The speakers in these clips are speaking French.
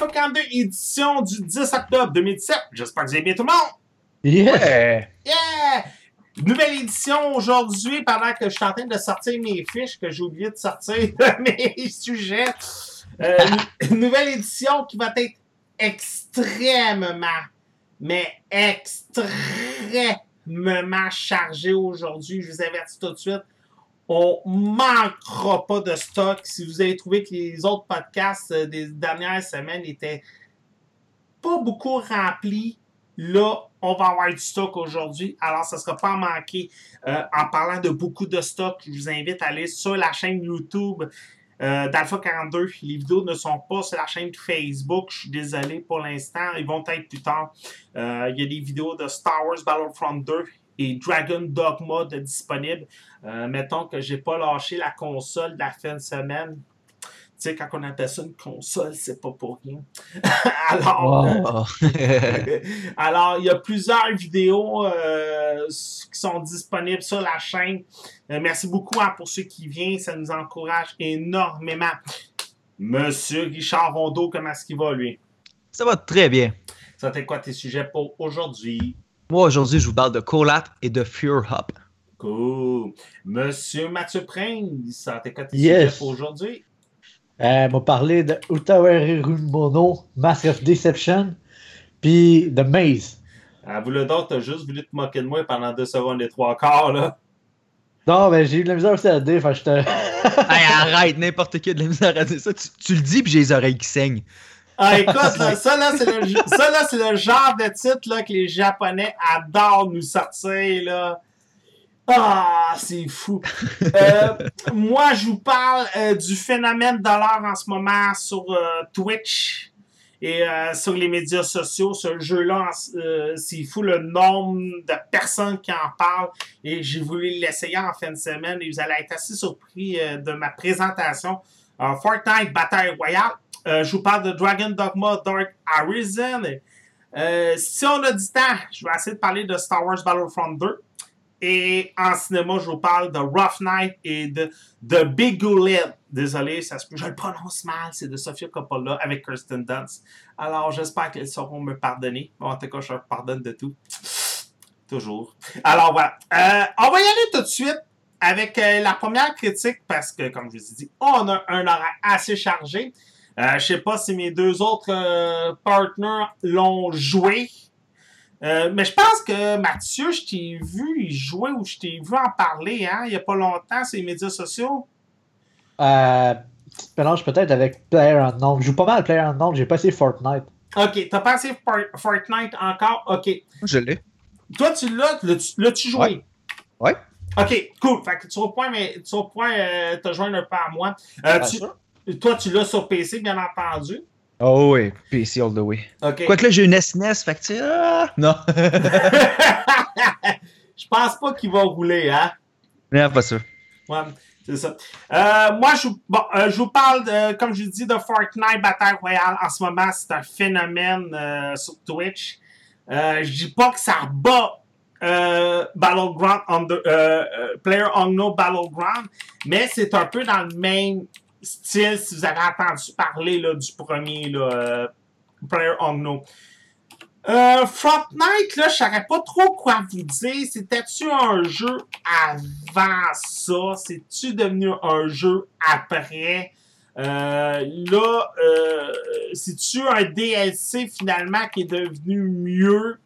52, édition du 10 octobre 2017. J'espère que vous allez bien tout le monde. Yeah! Yeah! Nouvelle édition aujourd'hui, pendant que je suis en train de sortir mes fiches, que j'ai oublié de sortir mes sujets. Euh, nouvelle édition qui va être extrêmement, mais extrêmement chargée aujourd'hui. Je vous avertis tout de suite. On manquera pas de stock. Si vous avez trouvé que les autres podcasts euh, des dernières semaines étaient pas beaucoup remplis, là, on va avoir du stock aujourd'hui. Alors, ça ne sera pas à manquer. Euh, en parlant de beaucoup de stock, je vous invite à aller sur la chaîne YouTube euh, d'Alpha 42. Les vidéos ne sont pas sur la chaîne Facebook. Je suis désolé pour l'instant. Ils vont être plus tard. Il y a des vidéos de Star Wars Battlefront 2 et Dragon Dogma disponibles. Euh, mettons que j'ai pas lâché la console de la fin de semaine. Tu sais, quand on appelle ça une console, c'est pas pour rien. Alors, Wow. alors, il y a plusieurs vidéos euh, qui sont disponibles sur la chaîne. Euh, merci beaucoup hein, pour ceux qui viennent. Ça nous encourage énormément. Monsieur Richard Rondeau, comment est-ce qu'il va, lui? Ça va très bien. Ça t'es quoi tes sujets pour aujourd'hui? Moi, aujourd'hui, je vous parle de Colap et de Fear Hop. Cool. Monsieur Mathieu Prince, ça t'es quoi tes Yes. aujourd'hui? Euh, m'a parlé de Utawari Mono, Mask of Deception, puis de Maze. À vous le d'autre, t'as juste voulu te moquer de moi pendant deux secondes et trois quarts, là. Non, mais j'ai eu de la misère aussi à le dire, je te... hey, arrête, n'importe qui a de la misère à dire ça. Tu, tu le dis, puis j'ai les oreilles qui saignent. Ah, écoute, là, ça, là, c'est le, ça, là, c'est le genre de titre là, que les Japonais adorent nous sortir. Là. Ah, c'est fou. Euh, moi, je vous parle euh, du phénomène de l'heure en ce moment sur euh, Twitch et sur les médias sociaux. Ce jeu-là, c'est fou le nombre de personnes qui en parlent. Et j'ai voulu l'essayer en fin de semaine et vous allez être assez surpris de ma présentation. Fortnite Bataille Royale. Je vous parle de Dragon Dogma Dark Arisen. Euh, si on a du temps, je vais essayer de parler de Star Wars Battlefront 2. Et en cinéma, je vous parle de Rough Night et de The Big Goulet. Désolé, ça se je le prononce mal, c'est de Sofia Coppola avec Kirsten Dunst. Alors, j'espère qu'elles sauront me pardonner. Bon, en tout cas, je leur pardonne de tout. Toujours. Alors, voilà. Euh, on va y aller tout de suite avec euh, la première critique parce que, comme je vous ai dit, on a un horaire assez chargé. Euh, je sais pas si mes deux autres euh, partners l'ont joué. Euh, mais je pense que Mathieu, je t'ai vu jouer ou je t'ai vu en parler hein, il n'y a pas longtemps sur les médias sociaux. Euh, petit mélange peut-être avec PlayerUnknown. Je joue pas mal à PlayerUnknown, j'ai pas essayé Fortnite. Ok, t'as passé For- Fortnite encore? Ok. Je l'ai. Toi, tu l'as, l'as-tu joué? Ouais. Ouais. Ok, cool. Fait que tu vas point, mais tu vas point euh, te joindre un peu à moi. Euh, tu- toi, tu l'as sur PC, bien entendu. Oh oui, PC all the way. Ok. Quoique là, j'ai une SNES, fait que tu sais, ah, Non. je pense pas qu'il va rouler, hein? non, pas sûr. Ouais, c'est ça. Euh, moi, je, vous- bon, euh, je vous parle, de, comme je dis, de Fortnite Battle Royale. En ce moment, c'est un phénomène euh, sur Twitch. Euh, je dis pas que ça bat euh, Battleground, Under, euh, euh, Player Unknown Battleground, mais c'est un peu dans le même style, si vous avez entendu parler là, du premier là, euh, Player Unknown. Euh, Fortnite, là, je savais pas trop quoi vous dire. C'était-tu un jeu avant ça? C'est-tu devenu un jeu après? Euh, là, euh, c'est-tu un DLC finalement qui est devenu mieux?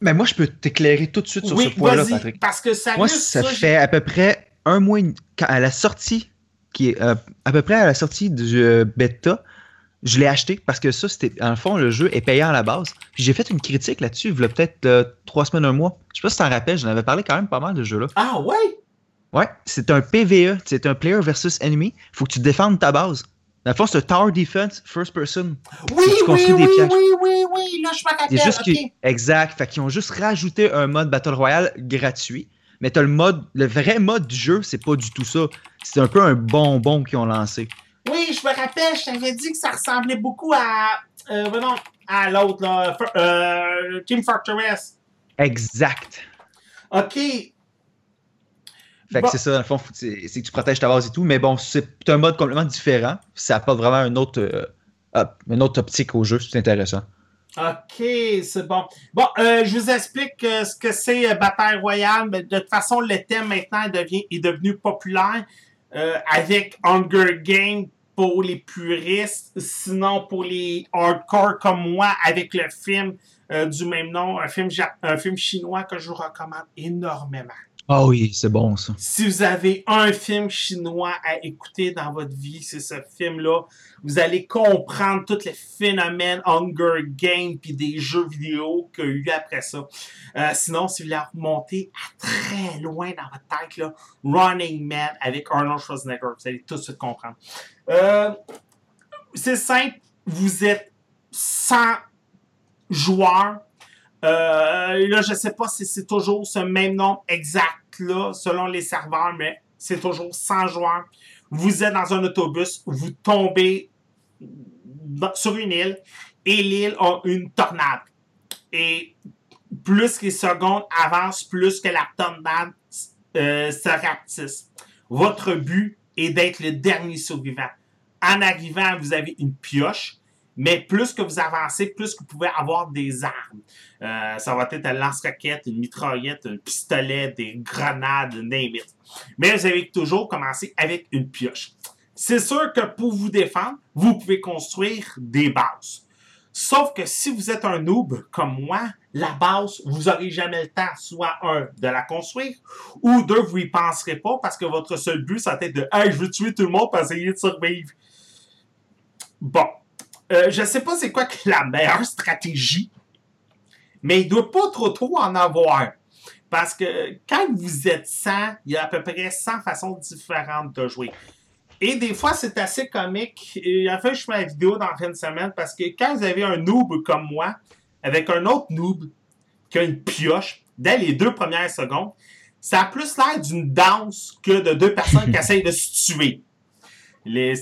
Mais moi, je peux t'éclairer tout de suite sur ce point-là, Patrick. parce que ça Moi, ça fait à peu près un mois, à la sortie, qui est euh, à peu près à la sortie du euh, bêta, je l'ai acheté parce que ça, c'était, en fond, le jeu est payant à la base. Puis j'ai fait une critique là-dessus, il y a peut-être euh, trois semaines, un mois. Je sais pas si tu t'en rappelles, j'en avais parlé quand même pas mal de jeu-là. Ah ouais? Ouais, c'est un PVE, c'est un player versus enemy. Faut que tu défendes ta base. Dans le fond, c'est un tower defense first person. Oui, tu oui, des oui, pièges. oui, oui, oui, là, je me rappelle. C'est juste ok. qu'ils- exact. Fait qu'ils ont juste rajouté un mode Battle Royale gratuit. Mais t'as le mode, le vrai mode du jeu, c'est pas du tout ça. C'est un peu un bonbon qu'ils ont lancé. Oui, je me rappelle, je t'avais dit que ça ressemblait beaucoup à. Euh, non, à l'autre, là. For- euh, Team Fortress. Exact. OK. Fait que c'est ça, dans le fond, c'est que tu protèges ta base et tout. Mais bon, c'est un mode complètement différent. Ça apporte vraiment un autre, euh, une autre optique au jeu. C'est intéressant. OK, c'est bon. Bon, euh, je vous explique euh, ce que c'est Bataille Royale. Mais de toute façon, le thème maintenant est devenu populaire avec Hunger Games pour les puristes, sinon pour les hardcore comme moi, avec le film du même nom, un film, un film chinois que je vous recommande énormément. Ah oui, c'est bon ça. Si vous avez un film chinois à écouter dans votre vie, c'est ce film-là. Vous allez comprendre tous les phénomènes Hunger Games puis des jeux vidéo qu'il y a eu après ça. Euh, sinon, si vous voulez remonter à très loin dans votre tête, Running Man avec Arnold Schwarzenegger, vous allez tout de suite comprendre. Euh, c'est simple, vous êtes 100 joueurs euh, là, je sais pas si c'est toujours ce même nombre exact là, selon les serveurs, mais c'est toujours 100 joueurs. Vous êtes dans un autobus, vous tombez sur une île et l'île a une tornade. Et plus les secondes avancent, plus que la tornade euh, se rapetisse. Votre but est d'être le dernier survivant. En arrivant, vous avez une pioche mais plus que vous avancez, plus que vous pouvez avoir des armes. Euh, ça va être un lance-roquette, une mitraillette, un pistolet, des grenades, name it. Mais vous avez toujours commencé avec une pioche. C'est sûr que pour vous défendre, vous pouvez construire des bases. Sauf que si vous êtes un noob comme moi, la base, vous n'aurez jamais le temps, soit un, de la construire, ou deux, vous y penserez pas parce que votre seul but, ça va être de Hey, je veux tuer tout le monde pour essayer de survivre. Bon, euh, je ne sais pas c'est quoi la meilleure stratégie, mais il ne doit pas trop trop en avoir. Parce que quand vous êtes 100, il y a à peu près 100 façons différentes de jouer. Et des fois, c'est assez comique. Et en fait, je fais une vidéo dans la fin de semaine parce que quand vous avez un noob comme moi, avec un autre noob qui a une pioche, dès les deux premières secondes, ça a plus l'air d'une danse que de deux personnes qui essayent de se tuer les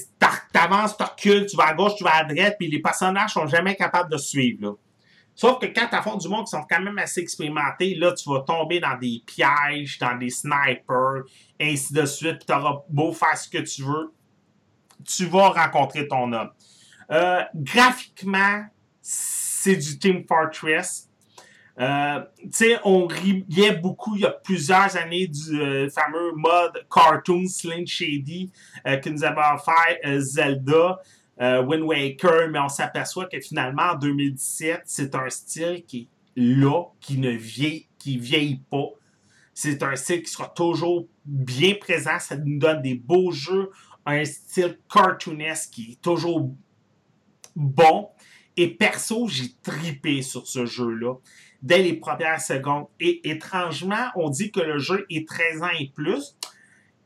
t'avances, recules, tu vas à gauche, tu vas à droite, puis les personnages sont jamais capables de suivre. Sauf que quand t'as fond du monde qui sont quand même assez expérimentés, là, tu vas tomber dans des pièges, dans des snipers, ainsi de suite, puis t'auras beau faire ce que tu veux, tu vas rencontrer ton homme. Euh, graphiquement, c'est du Team Fortress. Euh, tu sais, on riait beaucoup il y a plusieurs années du euh, fameux mode cartoon Slim Shady euh, que nous avons fait Zelda, Wind Waker, mais on s'aperçoit que finalement en 2017, c'est un style qui est là, qui ne vieillit, qui vieillit pas. C'est un style qui sera toujours bien présent. Ça nous donne des beaux jeux, un style cartoonesque qui est toujours bon. Et perso, j'ai tripé sur ce jeu-là dès les premières secondes. Et étrangement, on dit que le jeu est 13 ans et plus.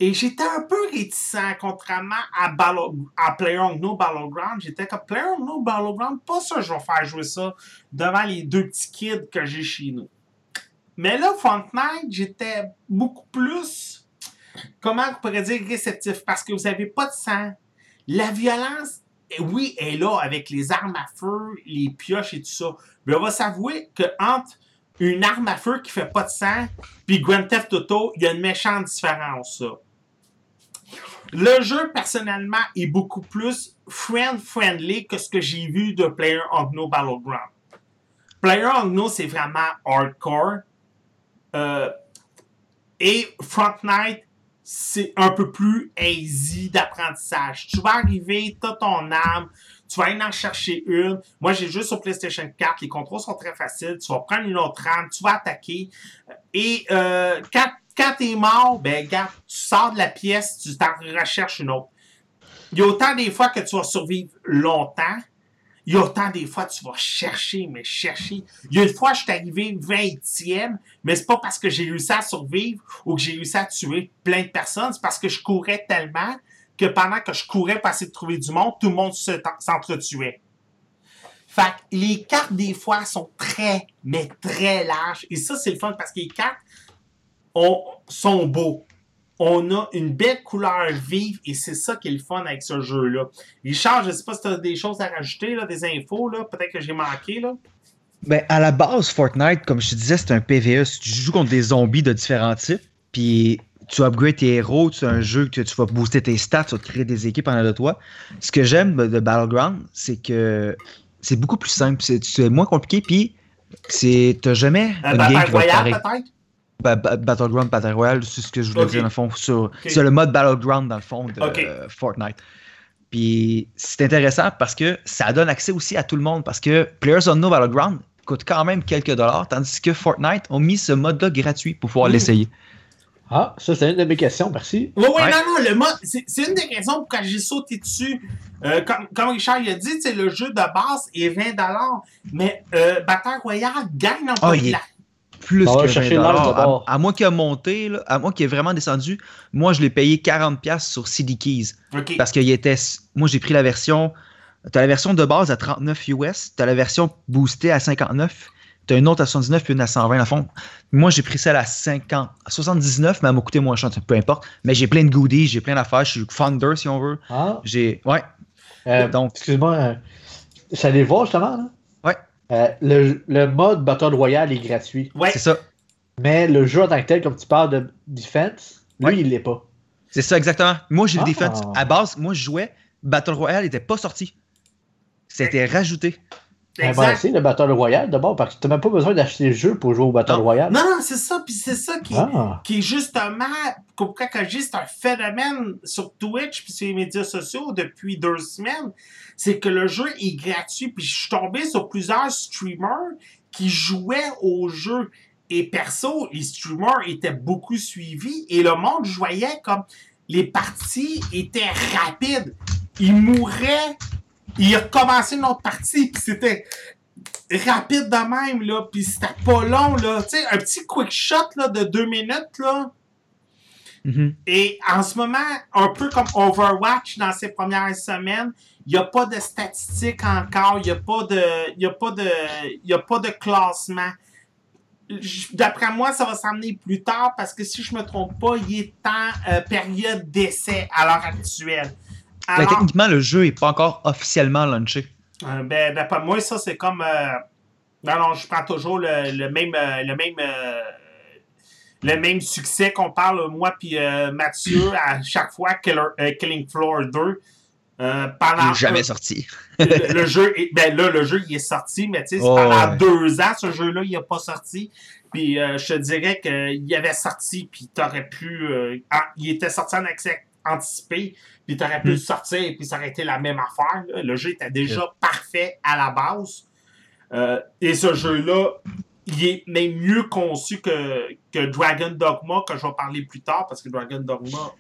Et j'étais un peu réticent, contrairement à, à PlayerUnknown Battleground. J'étais comme PlayerUnknown Battleground, pas ça, je vais faire jouer ça devant les deux petits kids que j'ai chez nous. Mais là, Fortnite, j'étais beaucoup plus, comment on pourrait dire, réceptif, parce que vous n'avez pas de sang. La violence oui, elle est là avec les armes à feu, les pioches et tout ça. Mais on va s'avouer que entre une arme à feu qui fait pas de sang puis Grand Theft Auto, il y a une méchante différence. Le jeu, personnellement, est beaucoup plus friend-friendly que ce que j'ai vu de Player No Battleground. Player No, c'est vraiment hardcore. Euh, et Fortnite, c'est un peu plus easy d'apprentissage. Tu vas arriver, tu as ton arme, tu vas aller en chercher une. Moi, j'ai juste sur PlayStation 4, les contrôles sont très faciles. Tu vas prendre une autre arme, tu vas attaquer. Et euh, quand, quand tu es mort, ben, gars, tu sors de la pièce, tu t'en recherches une autre. Il y a autant des fois que tu vas survivre longtemps, il y a autant des fois, tu vas chercher, mais chercher. Il y a une fois, je suis arrivé 20e, mais c'est pas parce que j'ai réussi à survivre ou que j'ai réussi à tuer plein de personnes, c'est parce que je courais tellement que pendant que je courais pour essayer de trouver du monde, tout le monde s'entretuait. Fait que les cartes, des fois, sont très, mais très larges. Et ça, c'est le fun parce que les cartes sont beaux on a une belle couleur vive et c'est ça qui est le fun avec ce jeu-là. Richard, je sais pas si tu as des choses à rajouter, là, des infos, là, peut-être que j'ai manqué. Là. Ben, à la base, Fortnite, comme je te disais, c'est un PVE. Tu joues contre des zombies de différents types. Puis tu upgrades tes héros, c'est un jeu que tu vas booster tes stats, tu vas créer des équipes en de toi. Ce que j'aime de Battleground, c'est que c'est beaucoup plus simple, c'est moins compliqué, puis c'est t'as jamais Un une game qui va te? Ba- ba- Battleground, Battle Royale, c'est ce que je voulais dire dans le fond. sur- C'est le mode Battleground dans le fond de euh, Fortnite. Puis c'est intéressant parce que ça donne accès aussi à tout le monde parce que Players Unknown Battleground coûte quand même quelques dollars, tandis que Fortnite ont mis ce mode-là gratuit pour pouvoir Mm. l'essayer. Ah, ça, c'est une de mes questions, merci. Oui, oui, Ouais. non, non, le mode, c'est une des raisons pourquoi j'ai sauté dessus. Euh, comme, comme Richard il a dit, c'est le jeu de base est 20$, mais euh, Battle Royale gagne en popula- Plus va que chercher 20 l'âge dollars. à, à moins qu'il a monté, là, à moins qu'il ait vraiment descendu, moi je l'ai payé 40$ sur CD Keys. Parce qu'il était. Moi, j'ai pris la version. T'as la version de base à 39 US, t'as la version boostée à 59, t'as une autre à 79 puis une à 120 à fond. Moi, j'ai pris celle à 50, à 79, mais elle m'a coûté moins cher, peu importe. Mais j'ai plein de goodies, j'ai plein d'affaires, je suis founder si on veut. Ah, J'ai. Ouais. euh, Donc- excuse-moi, euh, j'allais voir justement, là. Euh, le, le mode Battle Royale est gratuit. Ouais. C'est ça. Mais le jeu en tant que tel, comme tu parles de Defense, lui, Ouais. il l'est pas. C'est ça, exactement. Moi, j'ai le Ah. Defense. À base, moi, je jouais. Battle Royale n'était pas sorti. C'était rajouté. Va Exact. essayer le Battle Royale d'abord, parce que tu n'as même pas besoin d'acheter le jeu pour jouer au Battle Non. Royale. Non, non, c'est ça, puis c'est ça qui, Ah, qui est justement, pourquoi c'est un phénomène sur Twitch puis sur les médias sociaux depuis deux semaines, c'est que le jeu est gratuit, puis je suis tombé sur plusieurs streamers qui jouaient au jeu. Et perso, les streamers étaient beaucoup suivis et le monde jouait comme les parties étaient rapides. Ils mouraient, ils recommençaient une autre partie, puis c'était rapide de même, là, puis c'était pas long, là. Tu sais, un petit quick shot, là, de deux minutes, là. Mhm. Et en ce moment, un peu comme Overwatch dans ses premières semaines, il n'y a pas de statistiques encore, il n'y a pas de, il y a pas de, il y a pas de classement. D'après moi, ça va s'amener plus tard parce que si je me trompe pas, il est en euh, période d'essai à l'heure actuelle. Alors, techniquement, le jeu n'est pas encore officiellement launché. euh, ben, d'après moi, ça, c'est comme. euh, non, non, je prends toujours le, le même. euh, le même. euh, le même succès qu'on parle, moi puis euh, Mathieu, à chaque fois Killer- euh, Killing Floor 2. Euh, Il n'est jamais sorti. le, le jeu est, ben là, le jeu il est sorti, mais tu sais, Oh, pendant ouais. deux ans, ce jeu-là, il n'a pas sorti. Puis euh, je te dirais qu'il avait sorti, puis t'aurais pu. euh, ah, il était sorti en accès anticipé, puis t'aurais pu Hmm. le sortir, puis ça aurait été la même affaire. là. Le jeu était déjà parfait à la base. Euh, et ce jeu-là, il est même mieux conçu que, que Dragon Dogma, que je vais parler plus tard, parce que Dragon Dogma.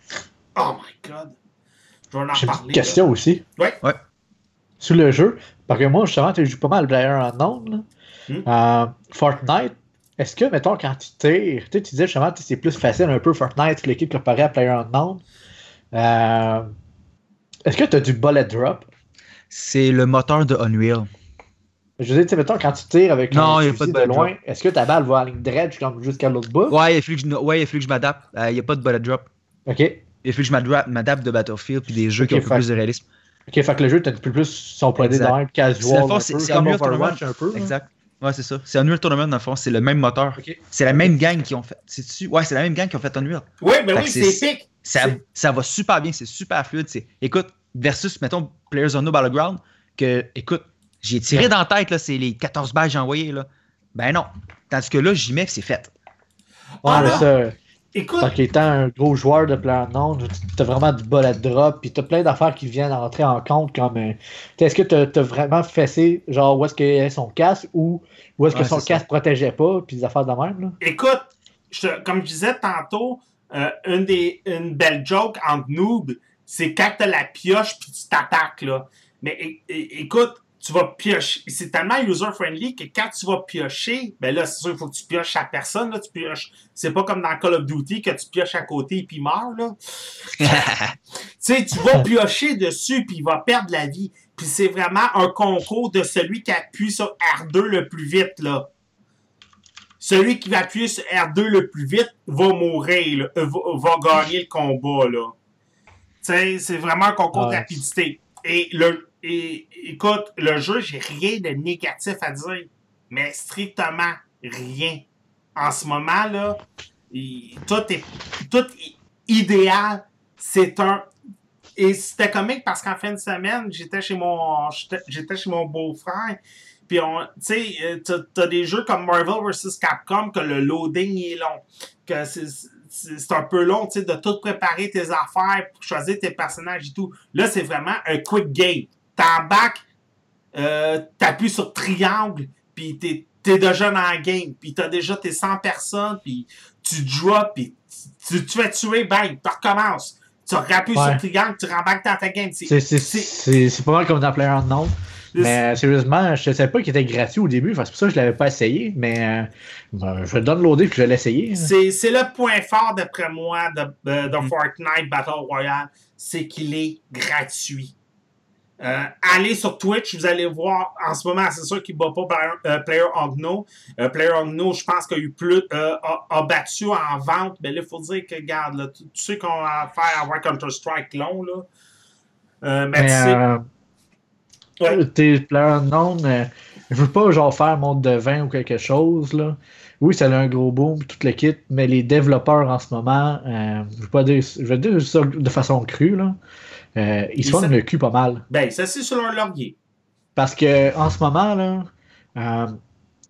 Oh my god! Je vais en j'ai une parler. petite question aussi. Ouais. Ouais. Sur le jeu, parce que moi, justement, tu joues pas mal Player Unknown. Hmm. Euh, Fortnite, est-ce que, mettons, quand tu tires, tu sais, tu disais justement, tu sais, c'est plus facile un peu Fortnite que l'équipe comparée à Player Unknown. Euh, est-ce que tu as du bullet drop? C'est le moteur de Unreal. Je veux dire, tu sais, mettons, quand tu tires avec Non, un y a fusil pas de de bullet loin, est-ce que ta balle va droite comme jusqu'à l'autre bout? Ouais, il a fallu que je, ouais, il a fallu que je m'adapte. Euh, Il n'y a pas de bullet drop. Ok. Il a fallu que je m'adapte de Battlefield puis des jeux qui ont un peu fait- plus de réalisme. Ok, fait que le jeu, t'as un peu plus son Exact. dans casual. c'est- peu, c'est comme Unreal Tournament. un peu. Exact. Ouais, c'est ça. C'est Unreal Tournament, dans le fond. C'est le même moteur. Ok. C'est la même gang qui ont fait. C'est-tu? Ouais, c'est la même gang qui ont fait Unreal. Oui, Fait oui, c'est- épique. Ça, ça va super bien, c'est super fluide. c'est- Écoute, versus, mettons, Players Unknown Battleground, que, écoute, j'ai tiré dans la tête, là, c'est les 14 balles que j'ai envoyées, là. Ben non. Tandis que là, j'y mets, c'est fait. Ouais, Ah, mais ça, Écoute, Fait qu'étant un gros joueur de PlayerUnknown, t'as vraiment du bullet drop, puis t'as plein d'affaires qui viennent entrer en compte comme. euh, Est-ce que t'as t'as vraiment fessé, genre, où est-ce qu'il y avait son casque ou où est-ce que Ouais, son casque protégeait pas, puis des affaires de même, là? écoute, je comme je disais tantôt, euh, une, des, une belle joke entre noobs, c'est quand t'as la pioche puis tu t'attaques, là. Mais écoute, tu vas piocher. C'est tellement user-friendly que quand tu vas piocher, ben là, c'est sûr, il faut que tu pioches à personne, là. Tu pioches. C'est pas comme dans Call of Duty que tu pioches à côté puis il meurt, là. Tu sais, tu vas piocher dessus, puis il va perdre la vie. Puis c'est vraiment un concours de celui qui appuie sur R2 le plus vite, là. Celui qui va appuyer sur R2 le plus vite va mourir, là, euh, va, va gagner le combat, là. C'est vraiment un concours de rapidité. Et, le, et écoute, le jeu, j'ai rien de négatif à dire, mais strictement rien. En ce moment, là, il- tout est tout est idéal. C'est un et c'était comique parce qu'en fin de semaine, j'étais chez mon j'étais chez mon beau-frère. Puis tu sais euh, t'as- des jeux comme Marvel vs Capcom que le loading est long, que c'est un peu long, tu sais, de tout préparer tes affaires pour choisir tes personnages et tout. Là, c'est vraiment un quick game. T'embarques, euh, t'appuies sur triangle, puis t'es t'es déjà dans la game, puis t'as déjà tes 100 personnes, puis tu drops, puis tu, tu fais tuer, bang, tu recommences. Tu rappuies Ouais. sur triangle, tu rembarques dans ta game. C'est pas mal comme dans PlayerUnknown. Mais sérieusement, je ne savais pas qu'il était gratuit au début, c'est pour ça que je l'avais pas essayé, mais euh, ben, je vais le downloader puis je vais l'essayer. C'est c'est le point fort, d'après moi, de, de, de Mm. Fortnite Battle Royale, c'est qu'il est gratuit. Euh, allez sur Twitch, vous allez voir, en ce moment, c'est sûr qu'il ne bat pas Player, euh, Player Ogno. Euh, Player Ogno, je pense qu'il a eu plus, euh, a, a battu en vente, mais là, il faut dire que, regarde, là, tu, tu sais qu'on va faire avoir Counter-Strike long, là. Euh, mais Mais tu sais, euh, Ouais. tes PlayerUnknown, euh, je veux pas genre faire monde de vin ou quelque chose. Là. Oui, ça a un gros boom, tout le kit, mais les développeurs en ce moment, euh, je, vais pas dire, je vais dire ça de façon crue, là, euh, ils se font le cul pas mal. ben, ça, c'est sur leur laurier. Parce que en ce moment, là, euh,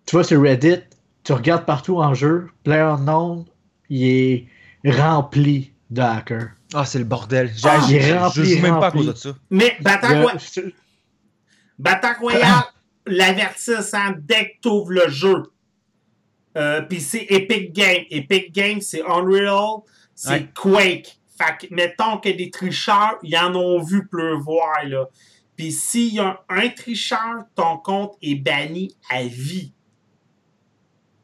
tu vas sur Reddit, tu regardes partout en jeu, PlayerUnknown, il est rempli de hackers. Ah, c'est le bordel. J'ai- Ah, j'ai- il est je rempli, joue même pas à rempli. cause de ça. Mais Battle Le- Royale, Battle Royale l'avertissant dès que tu ouvres le jeu. Euh, Puis c'est Epic Games. Epic Games, c'est Unreal, c'est Ouais. Quake. Fait que, mettons que des tricheurs, ils en ont vu pleuvoir, là. Puis s'il y a un tricheur, ton compte est banni à vie.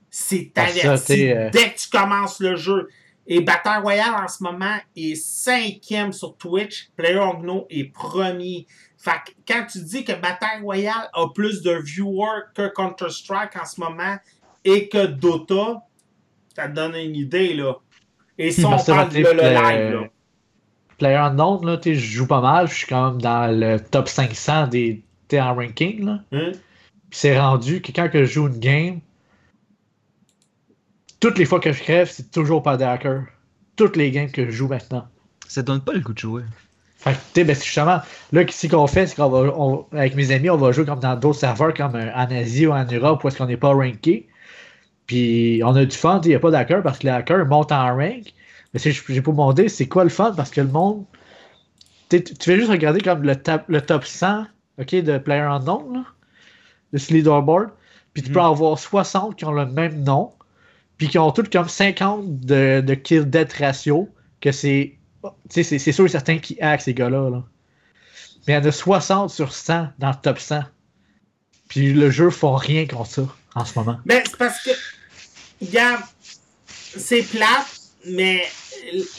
C'est ça, averti euh, dès que tu commences le jeu. Et Battle Royale, en ce moment, est cinquième sur Twitch. PlayerUnknown est premier. Fait que quand tu dis que Battle Royale a plus de viewers que Counter-Strike en ce moment et que Dota, ça te donne une idée, là. Et si on Parce parle de le live, là. PlayerUnknown, là, tu sais, je joue pas mal, je suis quand même dans le top 500 des en ranking. Là. Hein? Puis c'est rendu que quand que je joue une game, toutes les fois que je crève, c'est toujours pas de hacker. Toutes les games que je joue maintenant. Ça donne pas le goût de jouer. Fait que, tu sais, ben, justement, là, ce qu'on fait, c'est qu'on va, on- avec mes amis, on va jouer comme dans d'autres serveurs, comme euh, en Asie ou en Europe, où est-ce qu'on n'est pas ranké. Puis on a du fun, il n'y a pas d'hacker parce que les hackers montent en rank. Mais si je- j'ai pas demandé, c'est quoi le fun? Parce que le monde. tu fais juste regarder comme le, top- le top 100 ok, de Player Unknown, là, de ce leaderboard. Puis tu peux en avoir 60 qui ont le même nom. Puis qui ont tous comme 50 de, de kill death ratio. Que c'est. C'est sûr et certain qui hack ces gars-là. Là. Mais il y en a 60 sur 100 dans le top 100. Puis le jeu font rien contre ça en ce moment. Mais c'est parce que, regarde, c'est plate, mais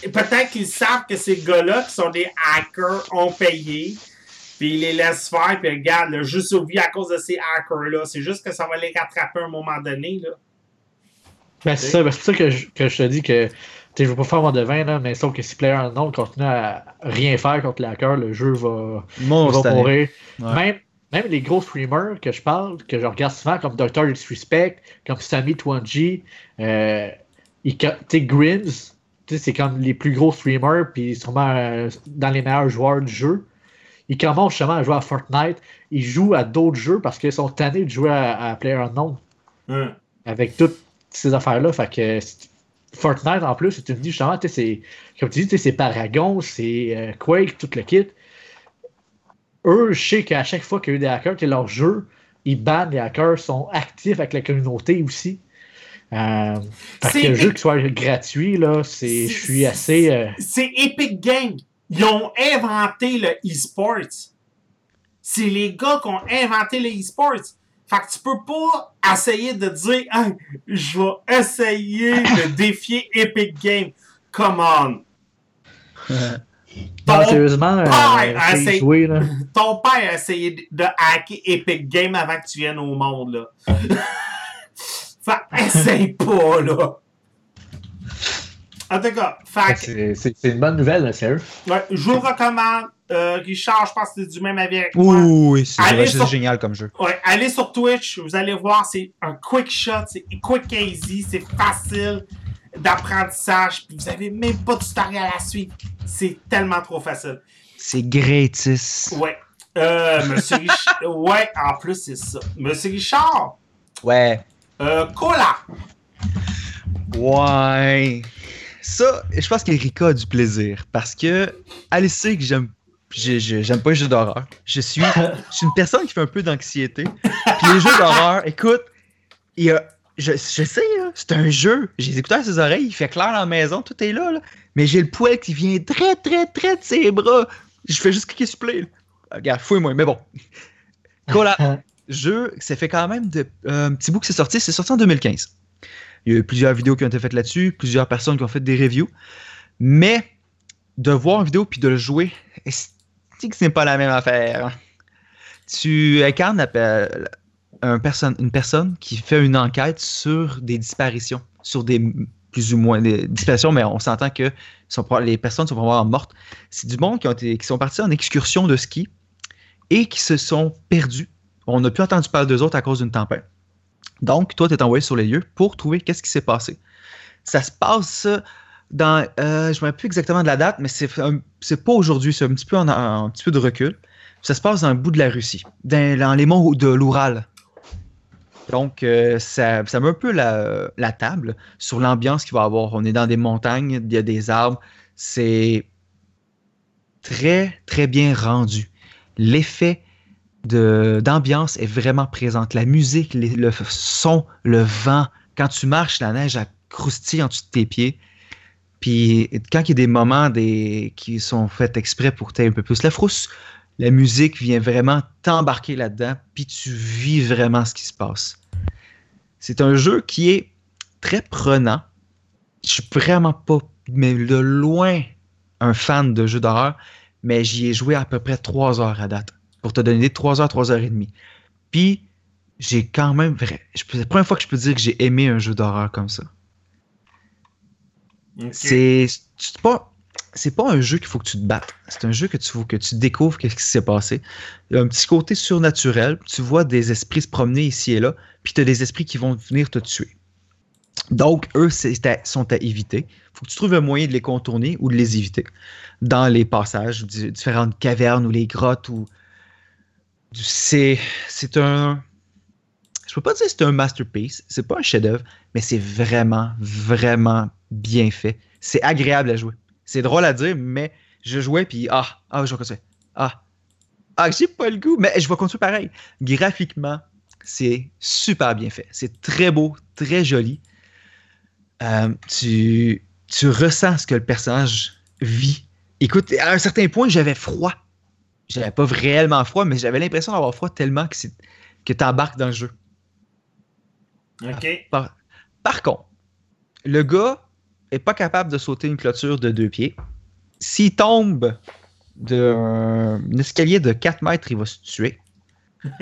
peut-être qu'ils savent que ces gars-là, qui sont des hackers, ont payé, puis ils les laissent faire, puis regarde, le jeu survit à cause de ces hackers-là. C'est juste que ça va les rattraper à un moment donné, là. Ben, c'est ça, ben, c'est pour ça que je, que je te dis que je veux pas faire moins de 20, là, mais sauf que si Player Unknown continue à rien faire contre les hackers, le jeu va, Mon mourir. Ouais. Même, même les gros streamers que je parle, que je regarde souvent, comme Dr. Disrespect, comme Sammy2G, euh, ils ca- tu sais, Grims, c'est comme les plus gros streamers, puis sûrement euh, dans les meilleurs joueurs du jeu. Ils commencent justement à jouer à Fortnite. Ils jouent à d'autres jeux parce qu'ils sont tannés de jouer à, à Player Unknown Hum. avec toutes ces affaires-là. Fait que c'est- Fortnite, en plus, tu me dis justement, tu sais, c'est, comme tu dis, tu sais, c'est Paragon, c'est euh, Quake, tout le kit. Eux, je sais qu'à chaque fois qu'il y a eu des hackers, que leur jeu, ils bannent les hackers, sont actifs avec la communauté aussi. Euh, C'est- que le jeu qui soit gratuit, là, c'est, je suis assez. euh, C'est Epic Games. Ils ont inventé le e-sports. C'est les gars qui ont inventé le e-sports. Fait que tu peux pas essayer de dire Hey, je vais essayer de défier Epic Games. Come on. Non, Ton, sérieusement, euh, père essayé- joué, là. ton père a essayé de- hacker Epic Games avant que tu viennes au monde, là. fait essaye pas, là. En tout cas, fait que C'est, une bonne nouvelle, là, sérieux. Ouais, je vous recommande. Euh, Richard, je pense que c'est du même avis avec moi. Oui, c'est Allez c'est sur- génial comme jeu. Ouais, allez sur Twitch, vous allez voir, c'est un quick shot, c'est quick easy, c'est facile. d'apprentissage, puis vous avez même pas de tutoriel à suivre. C'est tellement trop facile. C'est gratis. Ouais. Euh, Monsieur Richard. ouais, en plus, c'est ça. Monsieur Richard? Ouais. Euh, Cola. Ouais. Ça, je pense qu'Erika a du plaisir parce que elle sait que j'aime j'aime pas les jeux d'horreur. Je suis, je suis une personne qui fait un peu d'anxiété. Puis les jeux d'horreur, écoute, il y a, je, je sais, c'est un jeu. J'ai les écouteurs à ses oreilles, il fait clair dans la maison, tout est là, là. Mais j'ai le poil qui vient très, très, très de ses bras. Je fais juste cliquer sur play. Regarde, fouille-moi, mais bon. Cola, jeu, ça fait quand même de, euh, un petit bout que c'est sorti. C'est sorti en 2015. Il y a eu plusieurs vidéos qui ont été faites là-dessus, plusieurs personnes qui ont fait des reviews. Mais de voir une vidéo puis de le jouer, c'est que c'est pas la même affaire? Tu incarnes un une personne qui fait une enquête sur des disparitions, sur des plus ou moins des disparitions, mais on s'entend que les personnes sont probablement mortes. C'est du monde qui, ont qui sont partis en excursion de ski et qui se sont perdus. On n'a plus entendu parler d'eux autres à cause d'une tempête. Donc, toi, tu es envoyé sur les lieux pour trouver qu'est-ce qui s'est passé. Ça se passe dans. Euh, je ne me rappelle plus exactement de la date, mais c'est, pas aujourd'hui, c'est un petit, peu en, un de recul. Ça se passe dans le bout de la Russie, dans, les monts de l'Oural. Donc, euh, ça, ça, met un peu la, la table sur l'ambiance qu'il va y avoir. On est dans des montagnes, il y a des arbres. C'est très, très bien rendu. L'effet d'ambiance est vraiment présente. La musique, le son, le vent. Quand tu marches, la neige a croustille en dessous de tes pieds. Puis quand il y a des moments qui sont faits exprès pour t'aider un peu plus la frousse, la musique vient vraiment t'embarquer là-dedans, puis tu vis vraiment ce qui se passe. C'est un jeu qui est très prenant. Je suis vraiment pas, mais de loin, un fan de jeux d'horreur, mais j'y ai joué à peu près trois heures à date pour te donner 3 heures, 3 heures et demie. Puis, j'ai quand même. C'est la première fois que je peux dire que j'ai aimé un jeu d'horreur comme ça. C'est pas. C'est pas un jeu qu'il faut que tu te battes. C'est un jeu que tu que tu découvres ce qui s'est passé. Il y a un petit côté surnaturel. Tu vois des esprits se promener ici et là, puis tu as des esprits qui vont venir te tuer. Donc, eux sont à éviter. Il faut que tu trouves un moyen de les contourner ou de les éviter dans les passages, différentes cavernes ou les grottes ou c'est un je peux pas dire que c'est un masterpiece, c'est pas un chef-d'œuvre, mais c'est vraiment vraiment bien fait. C'est agréable à jouer. C'est drôle à dire, mais je jouais puis ah ah je vais continuer. Ah ah j'ai pas le goût, mais je vais continuer pareil. Graphiquement, c'est super bien fait. C'est très beau, très joli. Euh, tu, tu ressens ce que le personnage vit. Écoute, à un certain point, j'avais froid j'avais pas réellement froid, mais j'avais l'impression d'avoir froid tellement que, que tu embarques dans le jeu. OK. Par, contre, le gars est pas capable de sauter une clôture de deux pieds. S'il tombe d'un escalier de 4 mètres, il va se tuer.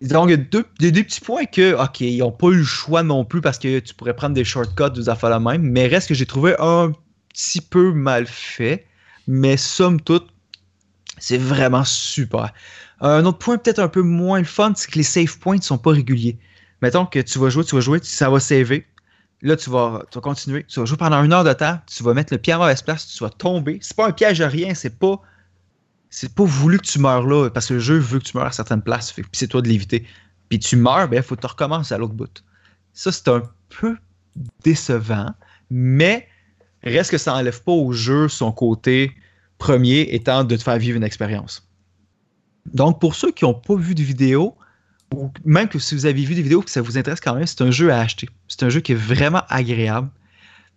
Donc, il y a deux, petits points que, OK, ils n'ont pas eu le choix non plus parce que tu pourrais prendre des shortcuts, des affaires la même, mais reste que j'ai trouvé un petit peu mal fait. Mais somme toute, c'est vraiment super. Un autre point peut-être un peu moins le fun, c'est que les save points ne sont pas réguliers. Mettons que tu vas jouer, tu vas jouer, ça va saver. Là, tu vas, continuer. Tu vas jouer pendant une heure de temps. Tu vas mettre le pied à mauvaise place. Tu vas tomber. C'est pas un piège à rien. C'est pas, c'est pas voulu que tu meurs là parce que le jeu veut que tu meurs à certaines places. Puis c'est toi de l'éviter. Puis tu meurs, ben, faut que tu recommences à l'autre bout. Ça, c'est un peu décevant. Mais reste que ça n'enlève pas au jeu son côté premier étant de te faire vivre une expérience. Donc, pour ceux qui n'ont pas vu de vidéo, ou même que si vous avez vu des vidéos que ça vous intéresse quand même, c'est un jeu à acheter. C'est un jeu qui est vraiment agréable.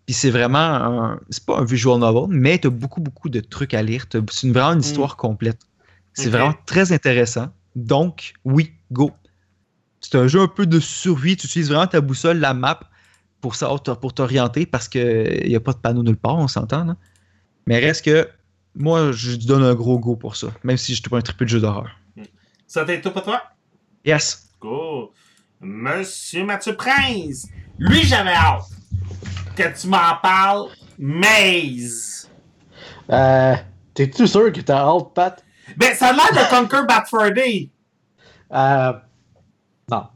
Puis c'est vraiment un, c'est pas un visual novel, mais tu as beaucoup, beaucoup de trucs à lire. C'est une, vraiment une mm. histoire complète. C'est vraiment très intéressant. Donc, oui, go. C'est un jeu un peu de survie. Tu utilises vraiment ta boussole, la map, pour ça, pour t'orienter parce qu'il n'y a pas de panneau nulle part, on s'entend. Mais reste que moi, je donne un gros go pour ça, même si je suis pas un triple de jeu d'horreur. Ça t'est tout pour toi? Yes. Go. Monsieur Mathieu Prince, lui, j'avais hâte que tu m'en parles. Maze. Euh, T'es-tu sûr que t'as hâte, Pat? Ben, ça a l'air de Conquer Bad Friday. Euh. Non.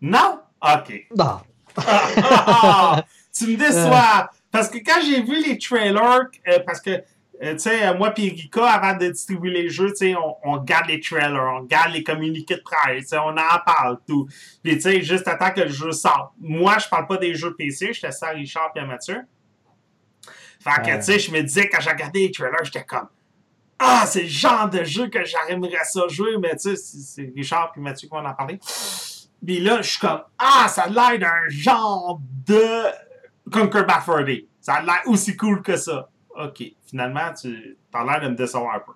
Non? Ok. Non. tu me déçois. Parce que quand j'ai vu les trailers, euh, parce que, euh, tu sais, euh, moi et Rika, avant de distribuer les jeux, tu sais, on, on garde les trailers, on garde les communiqués de presse, tu sais, on en parle, tout. Puis, tu sais, juste attends que le jeu sorte. Moi, je parle pas des jeux PC, je ça à Richard et à Mathieu. Fait que, Ouais. tu sais, je me disais, quand j'ai regardé les trailers, j'étais comme, ah, c'est le genre de jeu que j'aimerais ça jouer, mais tu sais, c'est- Richard et Mathieu qui vont en parler. Puis là, je suis comme, ah, ça a l'air d'un genre de Conquer Day. Ça a l'air aussi cool que ça. Ok, finalement, tu as l'air de me décevoir un peu.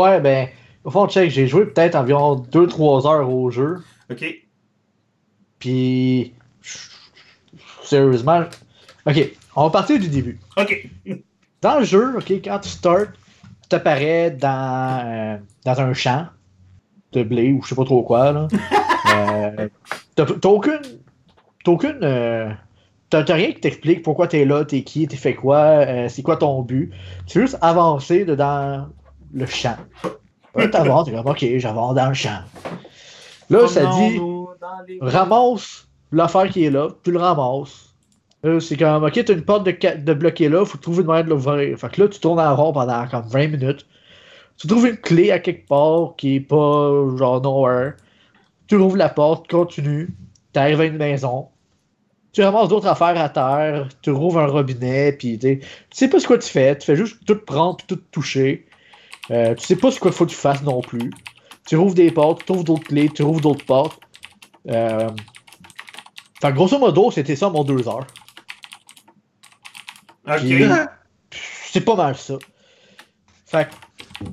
Ouais, ben, au fond, check, j'ai joué peut-être environ 2-3 heures au jeu. Ok, Puis, sérieusement, ok, on va partir du début. ok. Dans le jeu, ok, quand tu starts, tu t'apparais dans, euh, dans un champ de blé ou je sais pas trop quoi. Là. Euh, t'as t'as aucune. T'as aucune. euh, T'as rien qui t'explique pourquoi t'es là, t'es qui, t'es fait quoi, euh, c'est quoi ton but. Tu veux juste avancer de dans le champ. Là, t'avances, t'es comme, ok, j'avance dans le champ. Là, ça dit ramasse l'affaire qui est là, tu le ramasses. C'est comme, ok, t'as une porte de, bloquer là, faut trouver une manière de l'ouvrir. Fait que là, tu tournes en rond pendant comme 20 minutes. Tu trouves une clé à quelque part qui est pas genre nowhere. Tu ouvres la porte, tu continues, t'arrives à une maison. Tu ramasses d'autres affaires à terre, tu rouvres un robinet, puis tu sais pas ce que tu fais, tu fais juste tout prendre, puis tout toucher. Euh, tu sais pas ce qu'il faut que tu fasses non plus. Tu rouvres des portes, tu ouvres d'autres clés, tu rouvres d'autres portes. Euh, fait que grosso modo, c'était ça mon deux heures. Ok. C'est pas mal ça. Fait que,